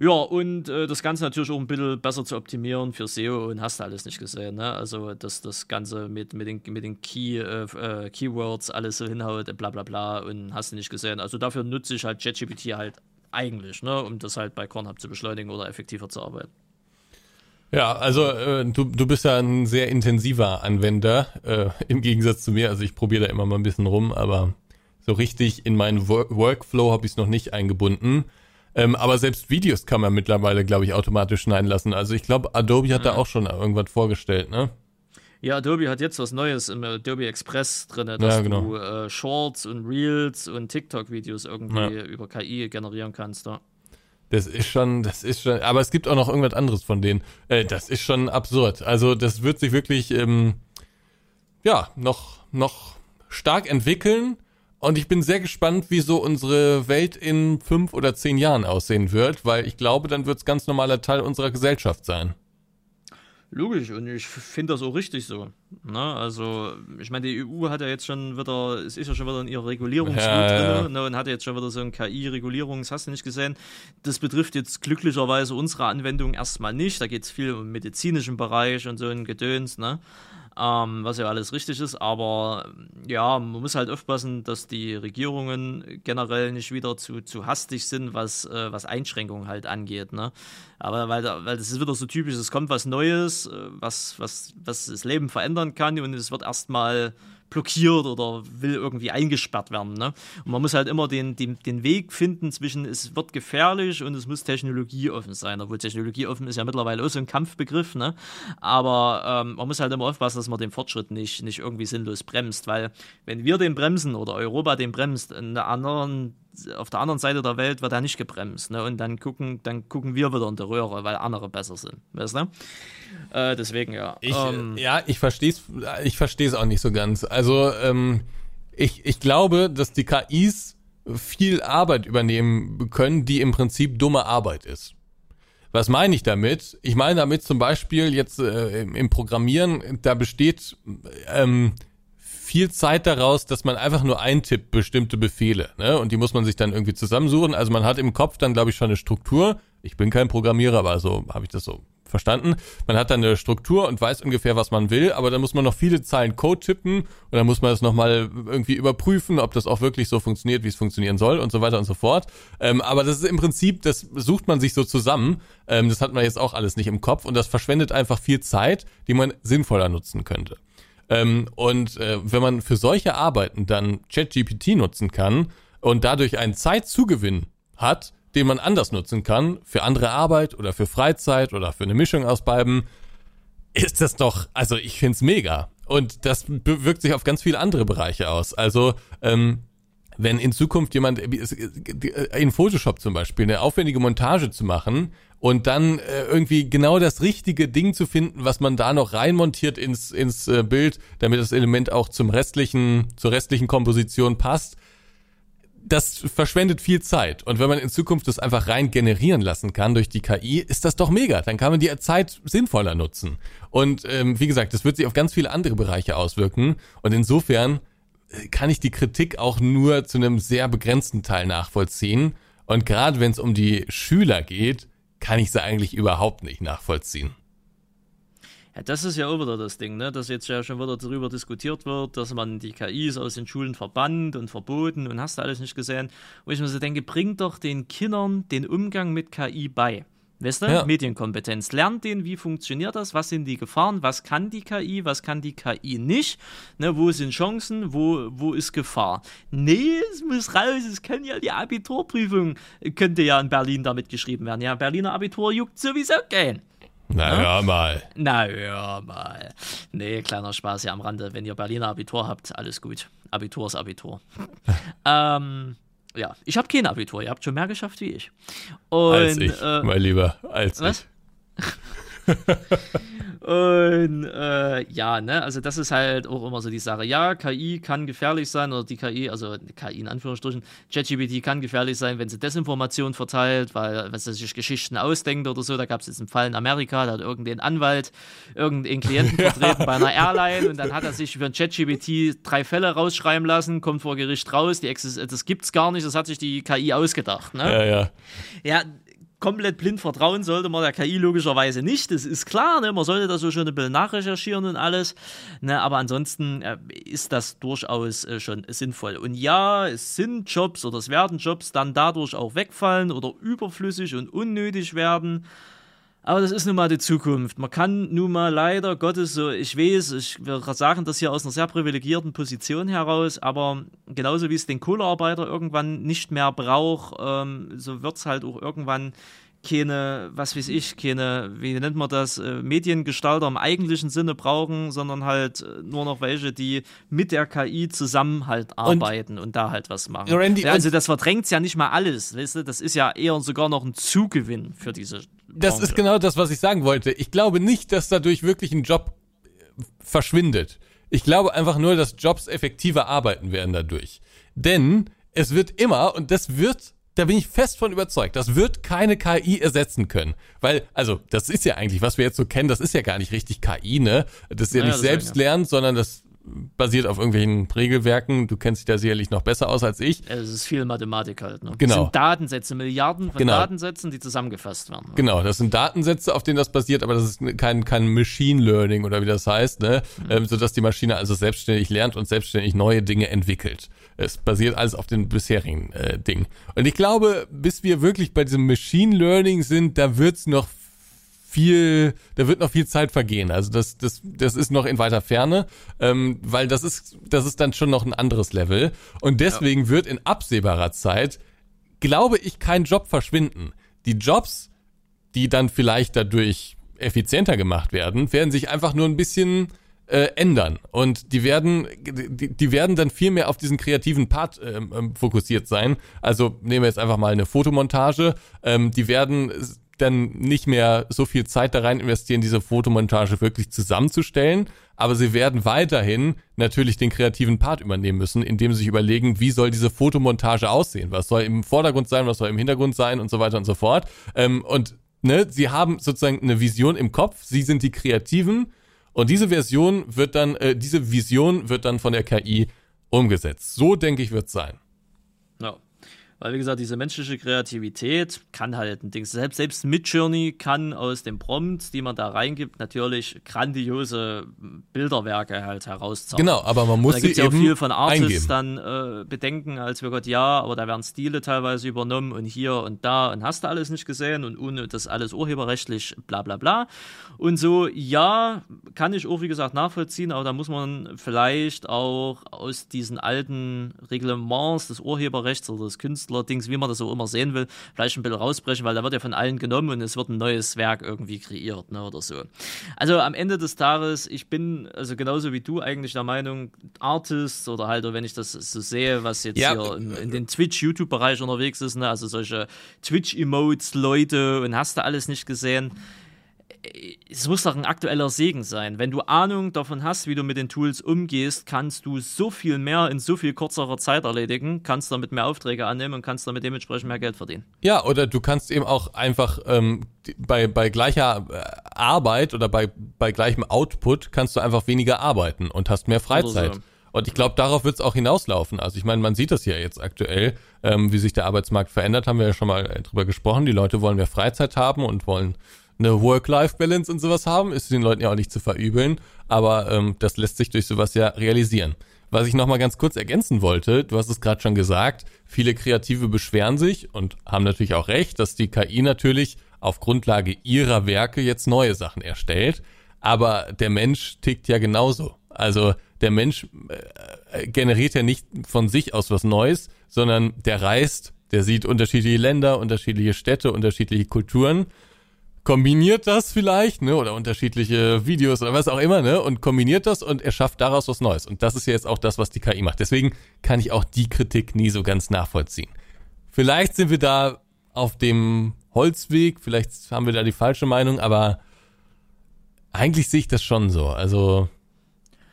Ja, und äh, das Ganze natürlich auch ein bisschen besser zu optimieren für SEO und hast du alles nicht gesehen. Ne? Also, dass das Ganze mit, mit den, mit den Key, äh, äh, Keywords alles so hinhaut, bla bla bla und hast du nicht gesehen. Also, dafür nutze ich halt ChatGPT halt eigentlich, ne? um das halt bei Kornhub zu beschleunigen oder effektiver zu arbeiten. Ja, also äh, du, du bist ja ein sehr intensiver Anwender, äh, im Gegensatz zu mir. Also ich probiere da immer mal ein bisschen rum, aber so richtig in meinen Work Workflow habe ich es noch nicht eingebunden. Ähm, aber selbst Videos kann man mittlerweile, glaube ich, automatisch schneiden lassen. Also ich glaube, Adobe hat mhm. da auch schon irgendwas vorgestellt, ne? Ja, Adobe hat jetzt was Neues im Adobe Express drin, dass ja, genau. du äh, Shorts und Reels und TikTok-Videos irgendwie ja. über KI generieren kannst. Ja. Das ist schon, das ist schon, aber es gibt auch noch irgendwas anderes von denen. Äh, das ist schon absurd. Also das wird sich wirklich, ähm, ja, noch, noch stark entwickeln. Und ich bin sehr gespannt, wie so unsere Welt in fünf oder zehn Jahren aussehen wird, weil ich glaube, dann wird es ganz normaler Teil unserer Gesellschaft sein. Logisch, und ich finde das auch richtig so. Ne? Also, ich meine, die EU hat ja jetzt schon wieder, es ist ja schon wieder in ihrer Regulierungswut ja, drin ne? und hat jetzt schon wieder so ein KI-Regulierung, das hast du nicht gesehen. Das betrifft jetzt glücklicherweise unsere Anwendung erstmal nicht. Da geht es viel um medizinischen Bereich und so ein Gedöns, ne? Ähm, was ja alles richtig ist, aber ja, man muss halt aufpassen, dass die Regierungen generell nicht wieder zu, zu hastig sind, was, äh, was Einschränkungen halt angeht. Ne? Aber weil, weil das ist wieder so typisch, es kommt was Neues, äh, was, was, was das Leben verändern kann und es wird erstmal blockiert oder will irgendwie eingesperrt werden. Ne? Und man muss halt immer den, den, den Weg finden zwischen, es wird gefährlich und es muss technologieoffen sein. Obwohl technologieoffen ist ja mittlerweile auch so ein Kampfbegriff. Ne? Aber ähm, man muss halt immer aufpassen, dass man den Fortschritt nicht, nicht irgendwie sinnlos bremst. Weil wenn wir den bremsen oder Europa den bremst, in der anderen auf der anderen Seite der Welt wird er nicht gebremst. Ne? Und dann gucken, dann gucken wir wieder in der Röhre, weil andere besser sind. Weißt du? Äh, deswegen, ja. Ich, ähm, ja, ich verstehe es ich versteh's auch nicht so ganz. Also, ähm, ich, ich glaube, dass die KIs viel Arbeit übernehmen können, die im Prinzip dumme Arbeit ist. Was meine ich damit? Ich meine damit zum Beispiel jetzt äh, im Programmieren, da besteht ähm, viel Zeit daraus, dass man einfach nur eintippt bestimmte Befehle, ne? Und die muss man sich dann irgendwie zusammensuchen. Also man hat im Kopf dann, glaube ich, schon eine Struktur. Ich bin kein Programmierer, aber so habe ich das so verstanden. Man hat dann eine Struktur und weiß ungefähr, was man will, aber dann muss man noch viele Zeilen Code tippen und dann muss man das nochmal irgendwie überprüfen, ob das auch wirklich so funktioniert, wie es funktionieren soll und so weiter und so fort. Ähm, aber das ist im Prinzip, das sucht man sich so zusammen. Ähm, das hat man jetzt auch alles nicht im Kopf und das verschwendet einfach viel Zeit, die man sinnvoller nutzen könnte. Ähm, und äh, wenn man für solche Arbeiten dann ChatGPT nutzen kann, und dadurch einen Zeitzugewinn hat, den man anders nutzen kann, für andere Arbeit oder für Freizeit oder für eine Mischung aus beiden, ist das doch, also ich find's mega. Und das wirkt sich auf ganz viele andere Bereiche aus. Also, ähm, wenn in Zukunft jemand in Photoshop zum Beispiel eine aufwendige Montage zu machen und dann äh, irgendwie genau das richtige Ding zu finden, was man da noch reinmontiert ins, ins äh, Bild, damit das Element auch zum restlichen, zur restlichen Komposition passt, das verschwendet viel Zeit. Und wenn man in Zukunft das einfach rein generieren lassen kann durch die KI, ist das doch mega. Dann kann man die Zeit sinnvoller nutzen. Und ähm, wie gesagt, das wird sich auf ganz viele andere Bereiche auswirken. Und insofern äh, kann ich die Kritik auch nur zu einem sehr begrenzten Teil nachvollziehen. Und gerade wenn es um die Schüler geht, kann ich sie eigentlich überhaupt nicht nachvollziehen. Ja, das ist ja auch wieder das Ding, ne? dass jetzt ja schon wieder darüber diskutiert wird, dass man die KIs aus den Schulen verbannt und verboten und hast du alles nicht gesehen. Wo ich mir so denke, bringt doch den Kindern den Umgang mit KI bei. Weißt du? Ja. Medienkompetenz. Lernt den, wie funktioniert das, was sind die Gefahren, was kann die KI, was kann die KI nicht, ne, wo sind Chancen, wo, wo ist Gefahr. Nee, es muss raus, es kann ja die Abiturprüfung, könnte ja in Berlin damit geschrieben werden. Ja, Berliner Abitur juckt sowieso kein. Na ja? hör mal. Na hör mal. Nee, kleiner Spaß hier am Rande. Wenn ihr Berliner Abitur habt, alles gut. Abitur ist Abitur. ähm, ja, ich habe kein Abitur. Ihr habt schon mehr geschafft wie ich. Und, als ich, äh, mein Lieber, als was? ich. Und äh, ja, ne, also das ist halt auch immer so die Sache. Ja, KI kann gefährlich sein, oder die KI, also KI in Anführungsstrichen, ChatGPT kann gefährlich sein, wenn sie Desinformation verteilt, weil wenn sie sich Geschichten ausdenkt oder so. Da gab es jetzt einen Fall in Amerika, da hat irgendein Anwalt irgendeinen Klienten vertreten bei einer Airline und dann hat er sich für ein ChatGPT drei Fälle rausschreiben lassen, kommt vor Gericht raus, die Exis das gibt's gar nicht, das hat sich die KI ausgedacht. Ne? Ja, ja. Ja, komplett blind vertrauen sollte man der KI logischerweise nicht. Das ist klar, ne? man sollte das so schon ein bisschen nachrecherchieren und alles. Ne? Aber ansonsten äh, ist das durchaus äh, schon sinnvoll. Und ja, es sind Jobs oder es werden Jobs dann dadurch auch wegfallen oder überflüssig und unnötig werden. Aber das ist nun mal die Zukunft. Man kann nun mal leider Gottes so, ich weiß, ich würde sagen das hier aus einer sehr privilegierten Position heraus, aber genauso wie es den Kohlearbeiter irgendwann nicht mehr braucht, ähm, so wird es halt auch irgendwann keine, was weiß ich, keine, wie nennt man das, äh, Mediengestalter im eigentlichen Sinne brauchen, sondern halt äh, nur noch welche, die mit der KI zusammen halt arbeiten und, und da halt was machen. Randy, also das verdrängt ja nicht mal alles, weißt du, das ist ja eher sogar noch ein Zugewinn für diese. Das ist genau das, was ich sagen wollte. Ich glaube nicht, dass dadurch wirklich ein Job äh, verschwindet. Ich glaube einfach nur, dass Jobs effektiver arbeiten werden dadurch. Denn es wird immer, und das wird da bin ich fest von überzeugt, das wird keine KI ersetzen können. Weil, also, das ist ja eigentlich, was wir jetzt so kennen, das ist ja gar nicht richtig KI, ne? Das ist ja naja, nicht selbst lernen, sondern das basiert auf irgendwelchen Regelwerken. Du kennst dich da sicherlich noch besser aus als ich. Es ist viel Mathematik halt. Ne? Genau. Das sind Datensätze, Milliarden von genau. Datensätzen, die zusammengefasst werden. Ne? Genau, das sind Datensätze, auf denen das basiert, aber das ist kein, kein Machine Learning oder wie das heißt, ne? Mhm. Ähm, sodass die Maschine also selbstständig lernt und selbstständig neue Dinge entwickelt. Es basiert alles auf den bisherigen äh, Dingen. Und ich glaube, bis wir wirklich bei diesem Machine Learning sind, da wird's noch viel, da wird noch viel Zeit vergehen. Also das, das, das ist noch in weiter Ferne, ähm, weil das ist, das ist dann schon noch ein anderes Level. Und deswegen ja. wird in absehbarer Zeit, glaube ich, kein Job verschwinden. Die Jobs, die dann vielleicht dadurch effizienter gemacht werden, werden sich einfach nur ein bisschen äh, ändern. Und die werden, die, die werden dann viel mehr auf diesen kreativen Part ähm, fokussiert sein. Also nehmen wir jetzt einfach mal eine Fotomontage. Ähm, die werden dann nicht mehr so viel Zeit da rein investieren, diese Fotomontage wirklich zusammenzustellen. Aber sie werden weiterhin natürlich den kreativen Part übernehmen müssen, indem sie sich überlegen, wie soll diese Fotomontage aussehen? Was soll im Vordergrund sein, was soll im Hintergrund sein und so weiter und so fort. Ähm, und ne, sie haben sozusagen eine Vision im Kopf. Sie sind die Kreativen. Und diese Version wird dann, äh, diese Vision wird dann von der KI umgesetzt. So denke ich, wird es sein. Ja. Weil, wie gesagt, diese menschliche Kreativität kann halt ein Ding. Selbst, selbst Midjourney kann aus den Prompts, die man da reingibt, natürlich grandiose Bilderwerke halt herauszaubern. Genau, aber man muss da sie ja auch eben viel von Artists eingeben. dann äh, bedenken, als wir Gott, ja, aber da werden Stile teilweise übernommen und hier und da und hast du alles nicht gesehen und ohne das alles urheberrechtlich bla bla bla. Und so, ja, kann ich auch, wie gesagt, nachvollziehen, aber da muss man vielleicht auch aus diesen alten Reglements des Urheberrechts oder des Künstlerdings, wie man das so immer sehen will, vielleicht ein bisschen rausbrechen, weil da wird ja von allen genommen und es wird ein neues Werk irgendwie kreiert, ne, oder so. Also am Ende des Tages, ich bin also genauso wie du eigentlich der Meinung, Artists oder halt, wenn ich das so sehe, was jetzt Ja. hier in, in den Twitch-YouTube-Bereich unterwegs ist, ne, also solche Twitch-Emotes, Leute und hast du alles nicht gesehen es muss doch ein aktueller Segen sein. Wenn du Ahnung davon hast, wie du mit den Tools umgehst, kannst du so viel mehr in so viel kürzerer Zeit erledigen, kannst damit mehr Aufträge annehmen und kannst damit dementsprechend mehr Geld verdienen. Ja, oder du kannst eben auch einfach ähm, bei, bei gleicher äh, Arbeit oder bei, bei gleichem Output kannst du einfach weniger arbeiten und hast mehr Freizeit. so. Und ich glaube, darauf wird es auch hinauslaufen. Also ich meine, man sieht das ja jetzt aktuell, ähm, wie sich der Arbeitsmarkt verändert, haben wir ja schon mal äh, drüber gesprochen. Die Leute wollen mehr Freizeit haben und wollen eine Work-Life-Balance und sowas haben. Ist den Leuten ja auch nicht zu verübeln, aber ähm, das lässt sich durch sowas ja realisieren. Was ich nochmal ganz kurz ergänzen wollte, du hast es gerade schon gesagt, viele Kreative beschweren sich und haben natürlich auch recht, dass die KI natürlich auf Grundlage ihrer Werke jetzt neue Sachen erstellt. Aber der Mensch tickt ja genauso. Also der Mensch äh, generiert ja nicht von sich aus was Neues, sondern der reist, der sieht unterschiedliche Länder, unterschiedliche Städte, unterschiedliche Kulturen kombiniert das vielleicht, ne, oder unterschiedliche Videos oder was auch immer, ne, und kombiniert das und er schafft daraus was Neues. Und das ist ja jetzt auch das, was die KI macht. Deswegen kann ich auch die Kritik nie so ganz nachvollziehen. Vielleicht sind wir da auf dem Holzweg, vielleicht haben wir da die falsche Meinung, aber eigentlich sehe ich das schon so. Also,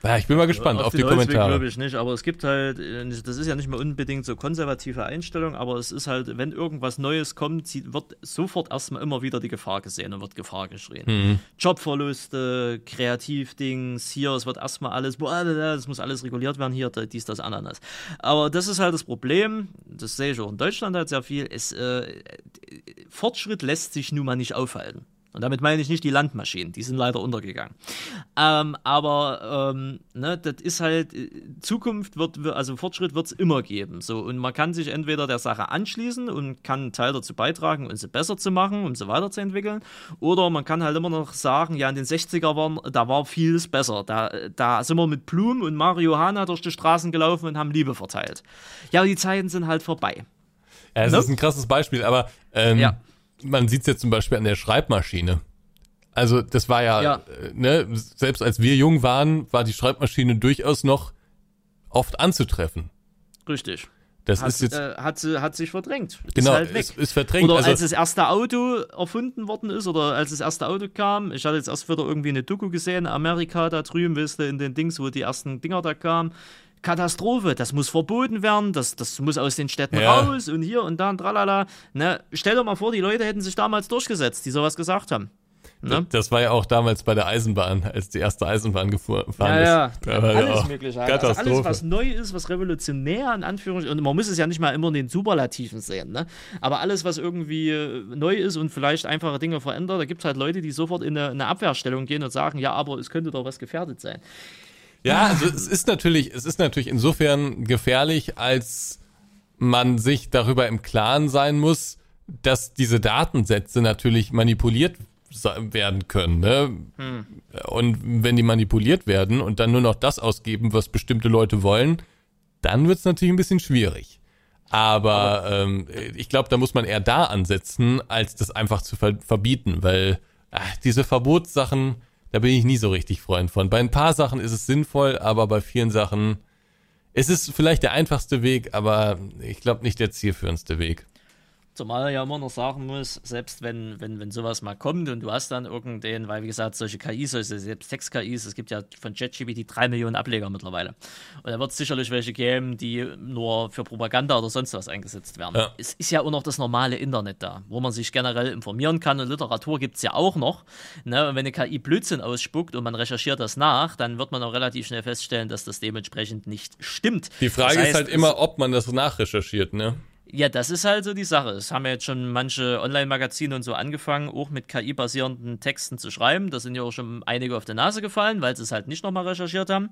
ja, ich bin mal gespannt auf, die den Holzweg Kommentare. glaube ich nicht, aber es gibt halt, äh, das ist ja nicht mehr unbedingt so konservative Einstellung, aber es ist halt, wenn irgendwas Neues kommt, wird sofort erstmal immer wieder die Gefahr gesehen und wird Gefahr geschrien. Mhm. Jobverluste, Kreativdings, hier, es wird erstmal alles, boah, das muss alles reguliert werden, hier, dies, das, Ananas. Aber das ist halt das Problem, das sehe ich auch in Deutschland halt sehr viel, es, äh, Fortschritt lässt sich nun mal nicht aufhalten. Und damit meine ich nicht die Landmaschinen, die sind leider untergegangen. Ähm, aber ähm, ne, das ist halt, äh, Zukunft wird, wir- also Fortschritt wird es immer geben. So, und man kann sich entweder der Sache anschließen und kann einen Teil dazu beitragen, um sie besser zu machen, um sie weiterzuentwickeln. Oder man kann halt immer noch sagen, ja, in den 60er waren, da war vieles besser. Da, da sind wir mit Blumen und Mario Hana durch die Straßen gelaufen und haben Liebe verteilt. Ja, die Zeiten sind halt vorbei. Ja, es Ne? ist ein krasses Beispiel, aber ähm, Ja. Man sieht es jetzt zum Beispiel an der Schreibmaschine. Also das war ja, Ja. Äh, ne, selbst als wir jung waren, war die Schreibmaschine durchaus noch oft anzutreffen. Richtig. Das Hat, ist jetzt äh, hat, hat sich verdrängt. genau, ist halt ist, ist verdrängt. Oder also, als das erste Auto erfunden worden ist oder als das erste Auto kam. Ich hatte jetzt erst wieder irgendwie eine Doku gesehen, Amerika da drüben, wisst ihr, in den Dings, wo die ersten Dinger da kamen. Katastrophe, das muss verboten werden, das, das muss aus den Städten Ja. raus und hier und da und tralala. Ne? Stell dir mal vor, die Leute hätten sich damals durchgesetzt, die sowas gesagt haben. Ne? das war ja auch damals bei der Eisenbahn, als die erste Eisenbahn gefahren Ja, ja, ist. Ja alles auch mögliche. Also alles, was neu ist, was revolutionär in Anführungszeichen, und man muss es ja nicht mal immer in den Superlativen sehen, ne? aber alles, was irgendwie äh, neu ist und vielleicht einfache Dinge verändert, da gibt es halt Leute, die sofort in eine, eine Abwehrstellung gehen und sagen, ja, aber es könnte doch was gefährdet sein. Ja, also es ist natürlich, es ist natürlich insofern gefährlich, als man sich darüber im Klaren sein muss, dass diese Datensätze natürlich manipuliert werden können. Ne? Und wenn die manipuliert werden und dann nur noch das ausgeben, was bestimmte Leute wollen, dann wird es natürlich ein bisschen schwierig. Aber, ähm, ich glaube, da muss man eher da ansetzen, als das einfach zu ver verbieten, weil ach, diese Verbotssachen, da bin ich nie so richtig Freund von. Bei ein paar Sachen ist es sinnvoll, aber bei vielen Sachen es ist vielleicht der einfachste Weg, aber ich glaube nicht der zielführendste Weg. Zumal ja immer noch sagen muss, selbst wenn, wenn, wenn sowas mal kommt und du hast dann irgendeinen, weil wie gesagt, solche KIs, solche selbst Text-KIs, es gibt ja von ChatGPT drei Millionen Ableger mittlerweile. Und da wird es sicherlich welche geben, die nur für Propaganda oder sonst was eingesetzt werden. Ja. Es ist ja auch noch das normale Internet da, wo man sich generell informieren kann und Literatur gibt es ja auch noch. Ne? Und wenn eine KI Blödsinn ausspuckt und man recherchiert das nach, dann wird man auch relativ schnell feststellen, dass das dementsprechend nicht stimmt. Die Frage Das heißt, ist halt immer, ob man das nachrecherchiert, ne? Ja, das ist halt so die Sache. Es haben ja jetzt schon manche Online-Magazine und so angefangen, auch mit KI-basierenden Texten zu schreiben. Da sind ja auch schon einige auf die Nase gefallen, weil sie es halt nicht nochmal recherchiert haben.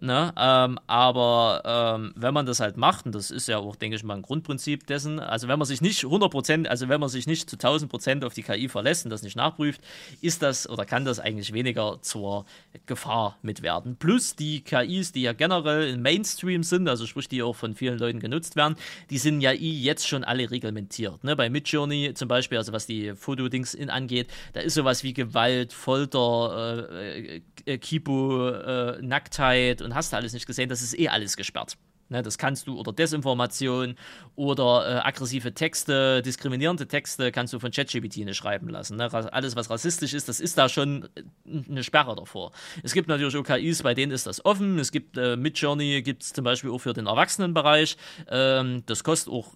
Ne? Ähm, aber ähm, wenn man das halt macht, und das ist ja auch, denke ich mal, ein Grundprinzip dessen, also wenn man sich nicht 100%, also wenn man sich nicht zu 1000% auf die KI verlässt und das nicht nachprüft, ist das oder kann das eigentlich weniger zur Gefahr mitwerden. Plus die KIs, die ja generell im Mainstream sind, also sprich, die auch von vielen Leuten genutzt werden, die sind ja KI jetzt schon alle reglementiert. Ne? Bei Midjourney zum Beispiel, also was die Fotodings angeht, da ist sowas wie Gewalt, Folter, äh, äh, Kipo, äh, Nacktheit und hast du alles nicht gesehen, das ist eh alles gesperrt. Ne, das kannst du, oder Desinformation oder äh, aggressive Texte, diskriminierende Texte kannst du von ChatGPT nicht schreiben lassen. Ne? Alles, was rassistisch ist, das ist da schon äh, eine Sperre davor. Es gibt natürlich auch KIs, bei denen ist das offen. Es gibt äh, Midjourney, gibt es zum Beispiel auch für den Erwachsenenbereich. Ähm, das kostet auch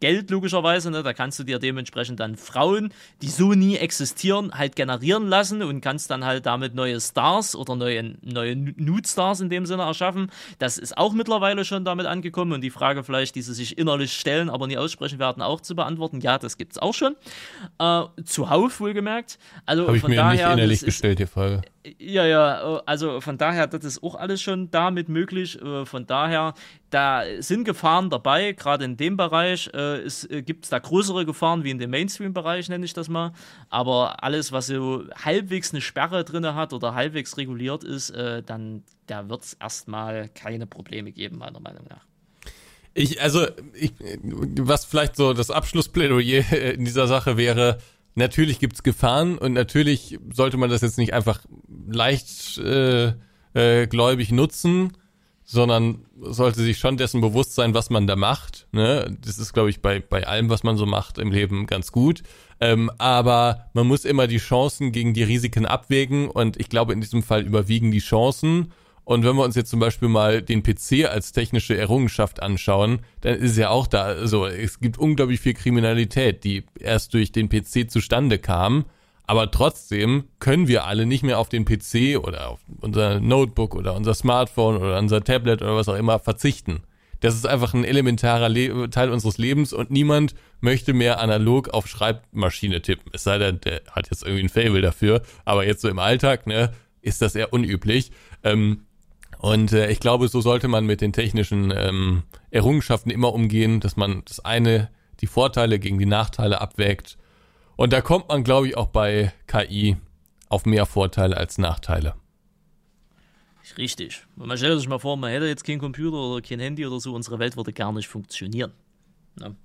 Geld logischerweise. Ne? Da kannst du dir dementsprechend dann Frauen, die so nie existieren, halt generieren lassen und kannst dann halt damit neue Stars oder neue, neue Nude-Stars in dem Sinne erschaffen. Das ist auch mittlerweile schon damit angekommen und die Frage vielleicht, die sie sich innerlich stellen, aber nie aussprechen werden, auch zu beantworten. Ja, das gibt es auch schon. Äh, zuhauf wohlgemerkt. Also Habe ich mir daher, nicht innerlich gestellt, die Frage. Ja, ja, also von daher, das ist auch alles schon damit möglich. Äh, von daher, da sind Gefahren dabei, gerade in dem Bereich. Äh, äh gibt es da größere Gefahren wie in dem Mainstream-Bereich, nenne ich das mal. Aber alles, was so halbwegs eine Sperre drin hat oder halbwegs reguliert ist, äh, dann da wird es erstmal keine Probleme geben, meiner Meinung nach. Ich, also, ich, was vielleicht so das Abschlussplädoyer in dieser Sache wäre, natürlich gibt's Gefahren und natürlich sollte man das jetzt nicht einfach leicht äh, äh, gläubig nutzen, sondern sollte sich schon dessen bewusst sein, was man da macht. Ne? Das ist, glaube ich, bei, bei allem, was man so macht im Leben ganz gut. Ähm, aber man muss immer die Chancen gegen die Risiken abwägen und ich glaube, in diesem Fall überwiegen die Chancen. Und wenn wir uns jetzt zum Beispiel mal den PC als technische Errungenschaft anschauen, dann ist ja auch da so, es gibt unglaublich viel Kriminalität, die erst durch den PC zustande kam. Aber trotzdem können wir alle nicht mehr auf den PC oder auf unser Notebook oder unser Smartphone oder unser Tablet oder was auch immer verzichten. Das ist einfach ein elementarer Le Teil unseres Lebens und niemand möchte mehr analog auf Schreibmaschine tippen. Es sei denn, der hat jetzt irgendwie ein Fable dafür. Aber jetzt so im Alltag, ne, ist das eher unüblich. Ähm, und äh, ich glaube, so sollte man mit den technischen ähm, Errungenschaften immer umgehen, dass man das eine, die Vorteile gegen die Nachteile abwägt. Und da kommt man, glaube ich, auch bei KI auf mehr Vorteile als Nachteile. Richtig. Man stellt sich mal vor, man hätte jetzt kein Computer oder kein Handy oder so, unsere Welt würde gar nicht funktionieren. Ne?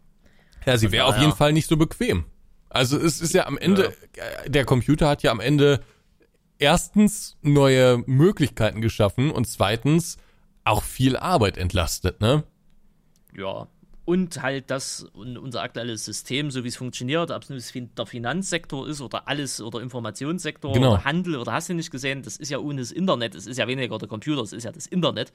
Ja, sie wäre auf jeden Fall nicht so bequem. Also es ist ja am Ende, ja. der Computer hat ja am Ende erstens neue Möglichkeiten geschaffen und zweitens auch viel Arbeit entlastet, ne? Ja, und halt das unser aktuelles System, so wie es funktioniert, ob es der Finanzsektor ist oder alles oder Informationssektor genau. oder Handel oder hast du nicht gesehen, das ist ja ohne das Internet, es ist ja weniger der Computer, es ist ja das Internet,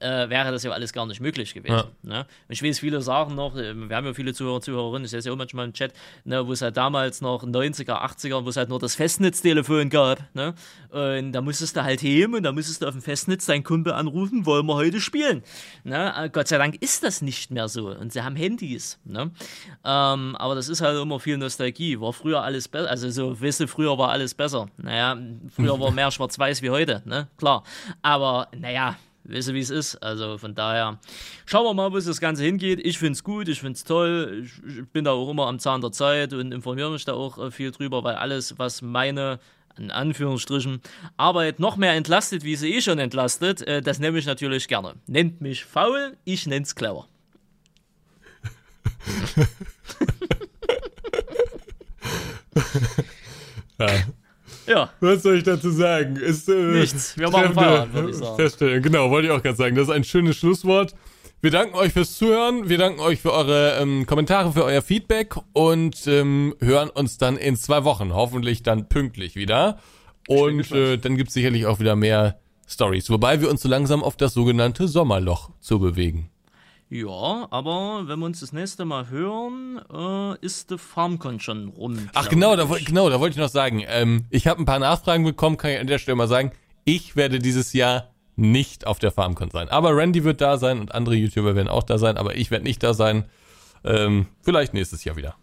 äh, wäre das ja alles gar nicht möglich gewesen. Ja. Ne? Ich weiß, viele sagen noch, äh, wir haben ja viele Zuhörer, Zuhörerinnen, ich sehe es ja auch manchmal im Chat, ne, wo es halt damals noch 90er, 80er, wo es halt nur das Festnetztelefon gab, ne? Und da musstest du halt heben und da musstest du auf dem Festnetz deinen Kumpel anrufen, wollen wir heute spielen. Ne? Äh, Gott sei Dank ist das nicht mehr so. Und sie haben Handys. Ne? Ähm, aber das ist halt immer viel Nostalgie. War früher alles besser. Also so, weißt du, früher war alles besser. Naja, früher war mehr schwarz-weiß wie heute, ne? Klar. Aber naja, weißt du, wie es ist. Also von daher, schauen wir mal, wo es das Ganze hingeht. Ich finde es gut, ich finde es toll. Ich bin da auch immer am Zahn der Zeit und informiere mich da auch äh, viel drüber, weil alles, was meine in Anführungsstrichen, Arbeit noch mehr entlastet, wie sie eh schon entlastet, äh, das nehme ich natürlich gerne. Nennt mich faul, ich nenne es clever. Ja. ja. Was soll ich dazu sagen? Ist, äh, Nichts. Wir machen Feierabend, würde ich sagen. Feststellen. Genau, wollte ich auch gerade sagen. Das ist ein schönes Schlusswort. Wir danken euch fürs Zuhören. Wir danken euch für eure ähm, Kommentare, für euer Feedback und ähm, hören uns dann in zwei Wochen. Hoffentlich dann pünktlich wieder. Und äh, dann gibt es sicherlich auch wieder mehr Stories. Wobei wir uns so langsam auf das sogenannte Sommerloch zu bewegen. Ja, aber wenn wir uns das nächste Mal hören, äh, ist der FarmCon schon rum. Ach genau, da, genau, da wollte ich noch sagen. Ähm, ich habe ein paar Nachfragen bekommen, kann ich an der Stelle mal sagen. Ich werde dieses Jahr nicht auf der FarmCon sein. Aber Randy wird da sein und andere YouTuber werden auch da sein, aber ich werde nicht da sein. Ähm, vielleicht nächstes Jahr wieder.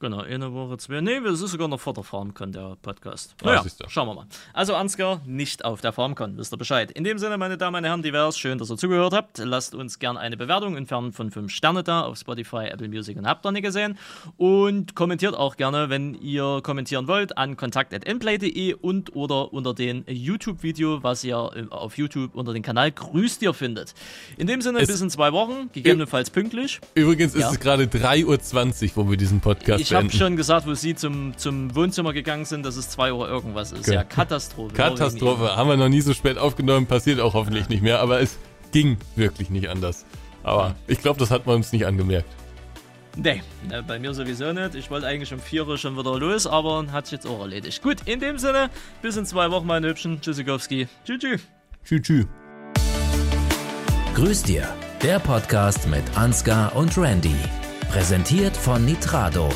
Genau, eine Woche, zwei. Nee, es ist sogar noch vor der FarmCon, der Podcast. Ah, naja, ah, schauen wir mal. Also Ansgar, nicht auf der FarmCon, wisst ihr Bescheid. In dem Sinne, meine Damen und Herren, divers, schön, dass ihr zugehört habt. Lasst uns gerne eine Bewertung entfernen von 5 Sterne da auf Spotify, Apple Music und habt ihr nicht gesehen. Und kommentiert auch gerne, wenn ihr kommentieren wollt, an kontakt.nplay.de und oder unter den YouTube-Video, was ihr äh, auf YouTube unter den Kanal Grüßt ihr findet. In dem Sinne, es bis in zwei Wochen, gegebenenfalls pünktlich. Übrigens ist ja. es gerade 3.20 Uhr, wo wir diesen Podcast ich habe schon gesagt, wo sie zum, zum Wohnzimmer gegangen sind, dass es 2 Uhr irgendwas ist. Okay. Ja, Katastrophe. Katastrophe. Haben wir noch nie so spät aufgenommen, passiert auch hoffentlich nicht mehr, aber es ging wirklich nicht anders. Aber ja. ich glaube, das hat man uns nicht angemerkt. Nee, ne, bei mir sowieso nicht. Ich wollte eigentlich um 4 Uhr schon wieder los, aber hat sich jetzt auch erledigt. Gut, in dem Sinne, bis in zwei Wochen, meine Hübschen. Tschüssikowski. Tschüss, tschüss. Tschüss, tschüss. Grüß dir, der Podcast mit Ansgar und Randy. Präsentiert von Nitrado.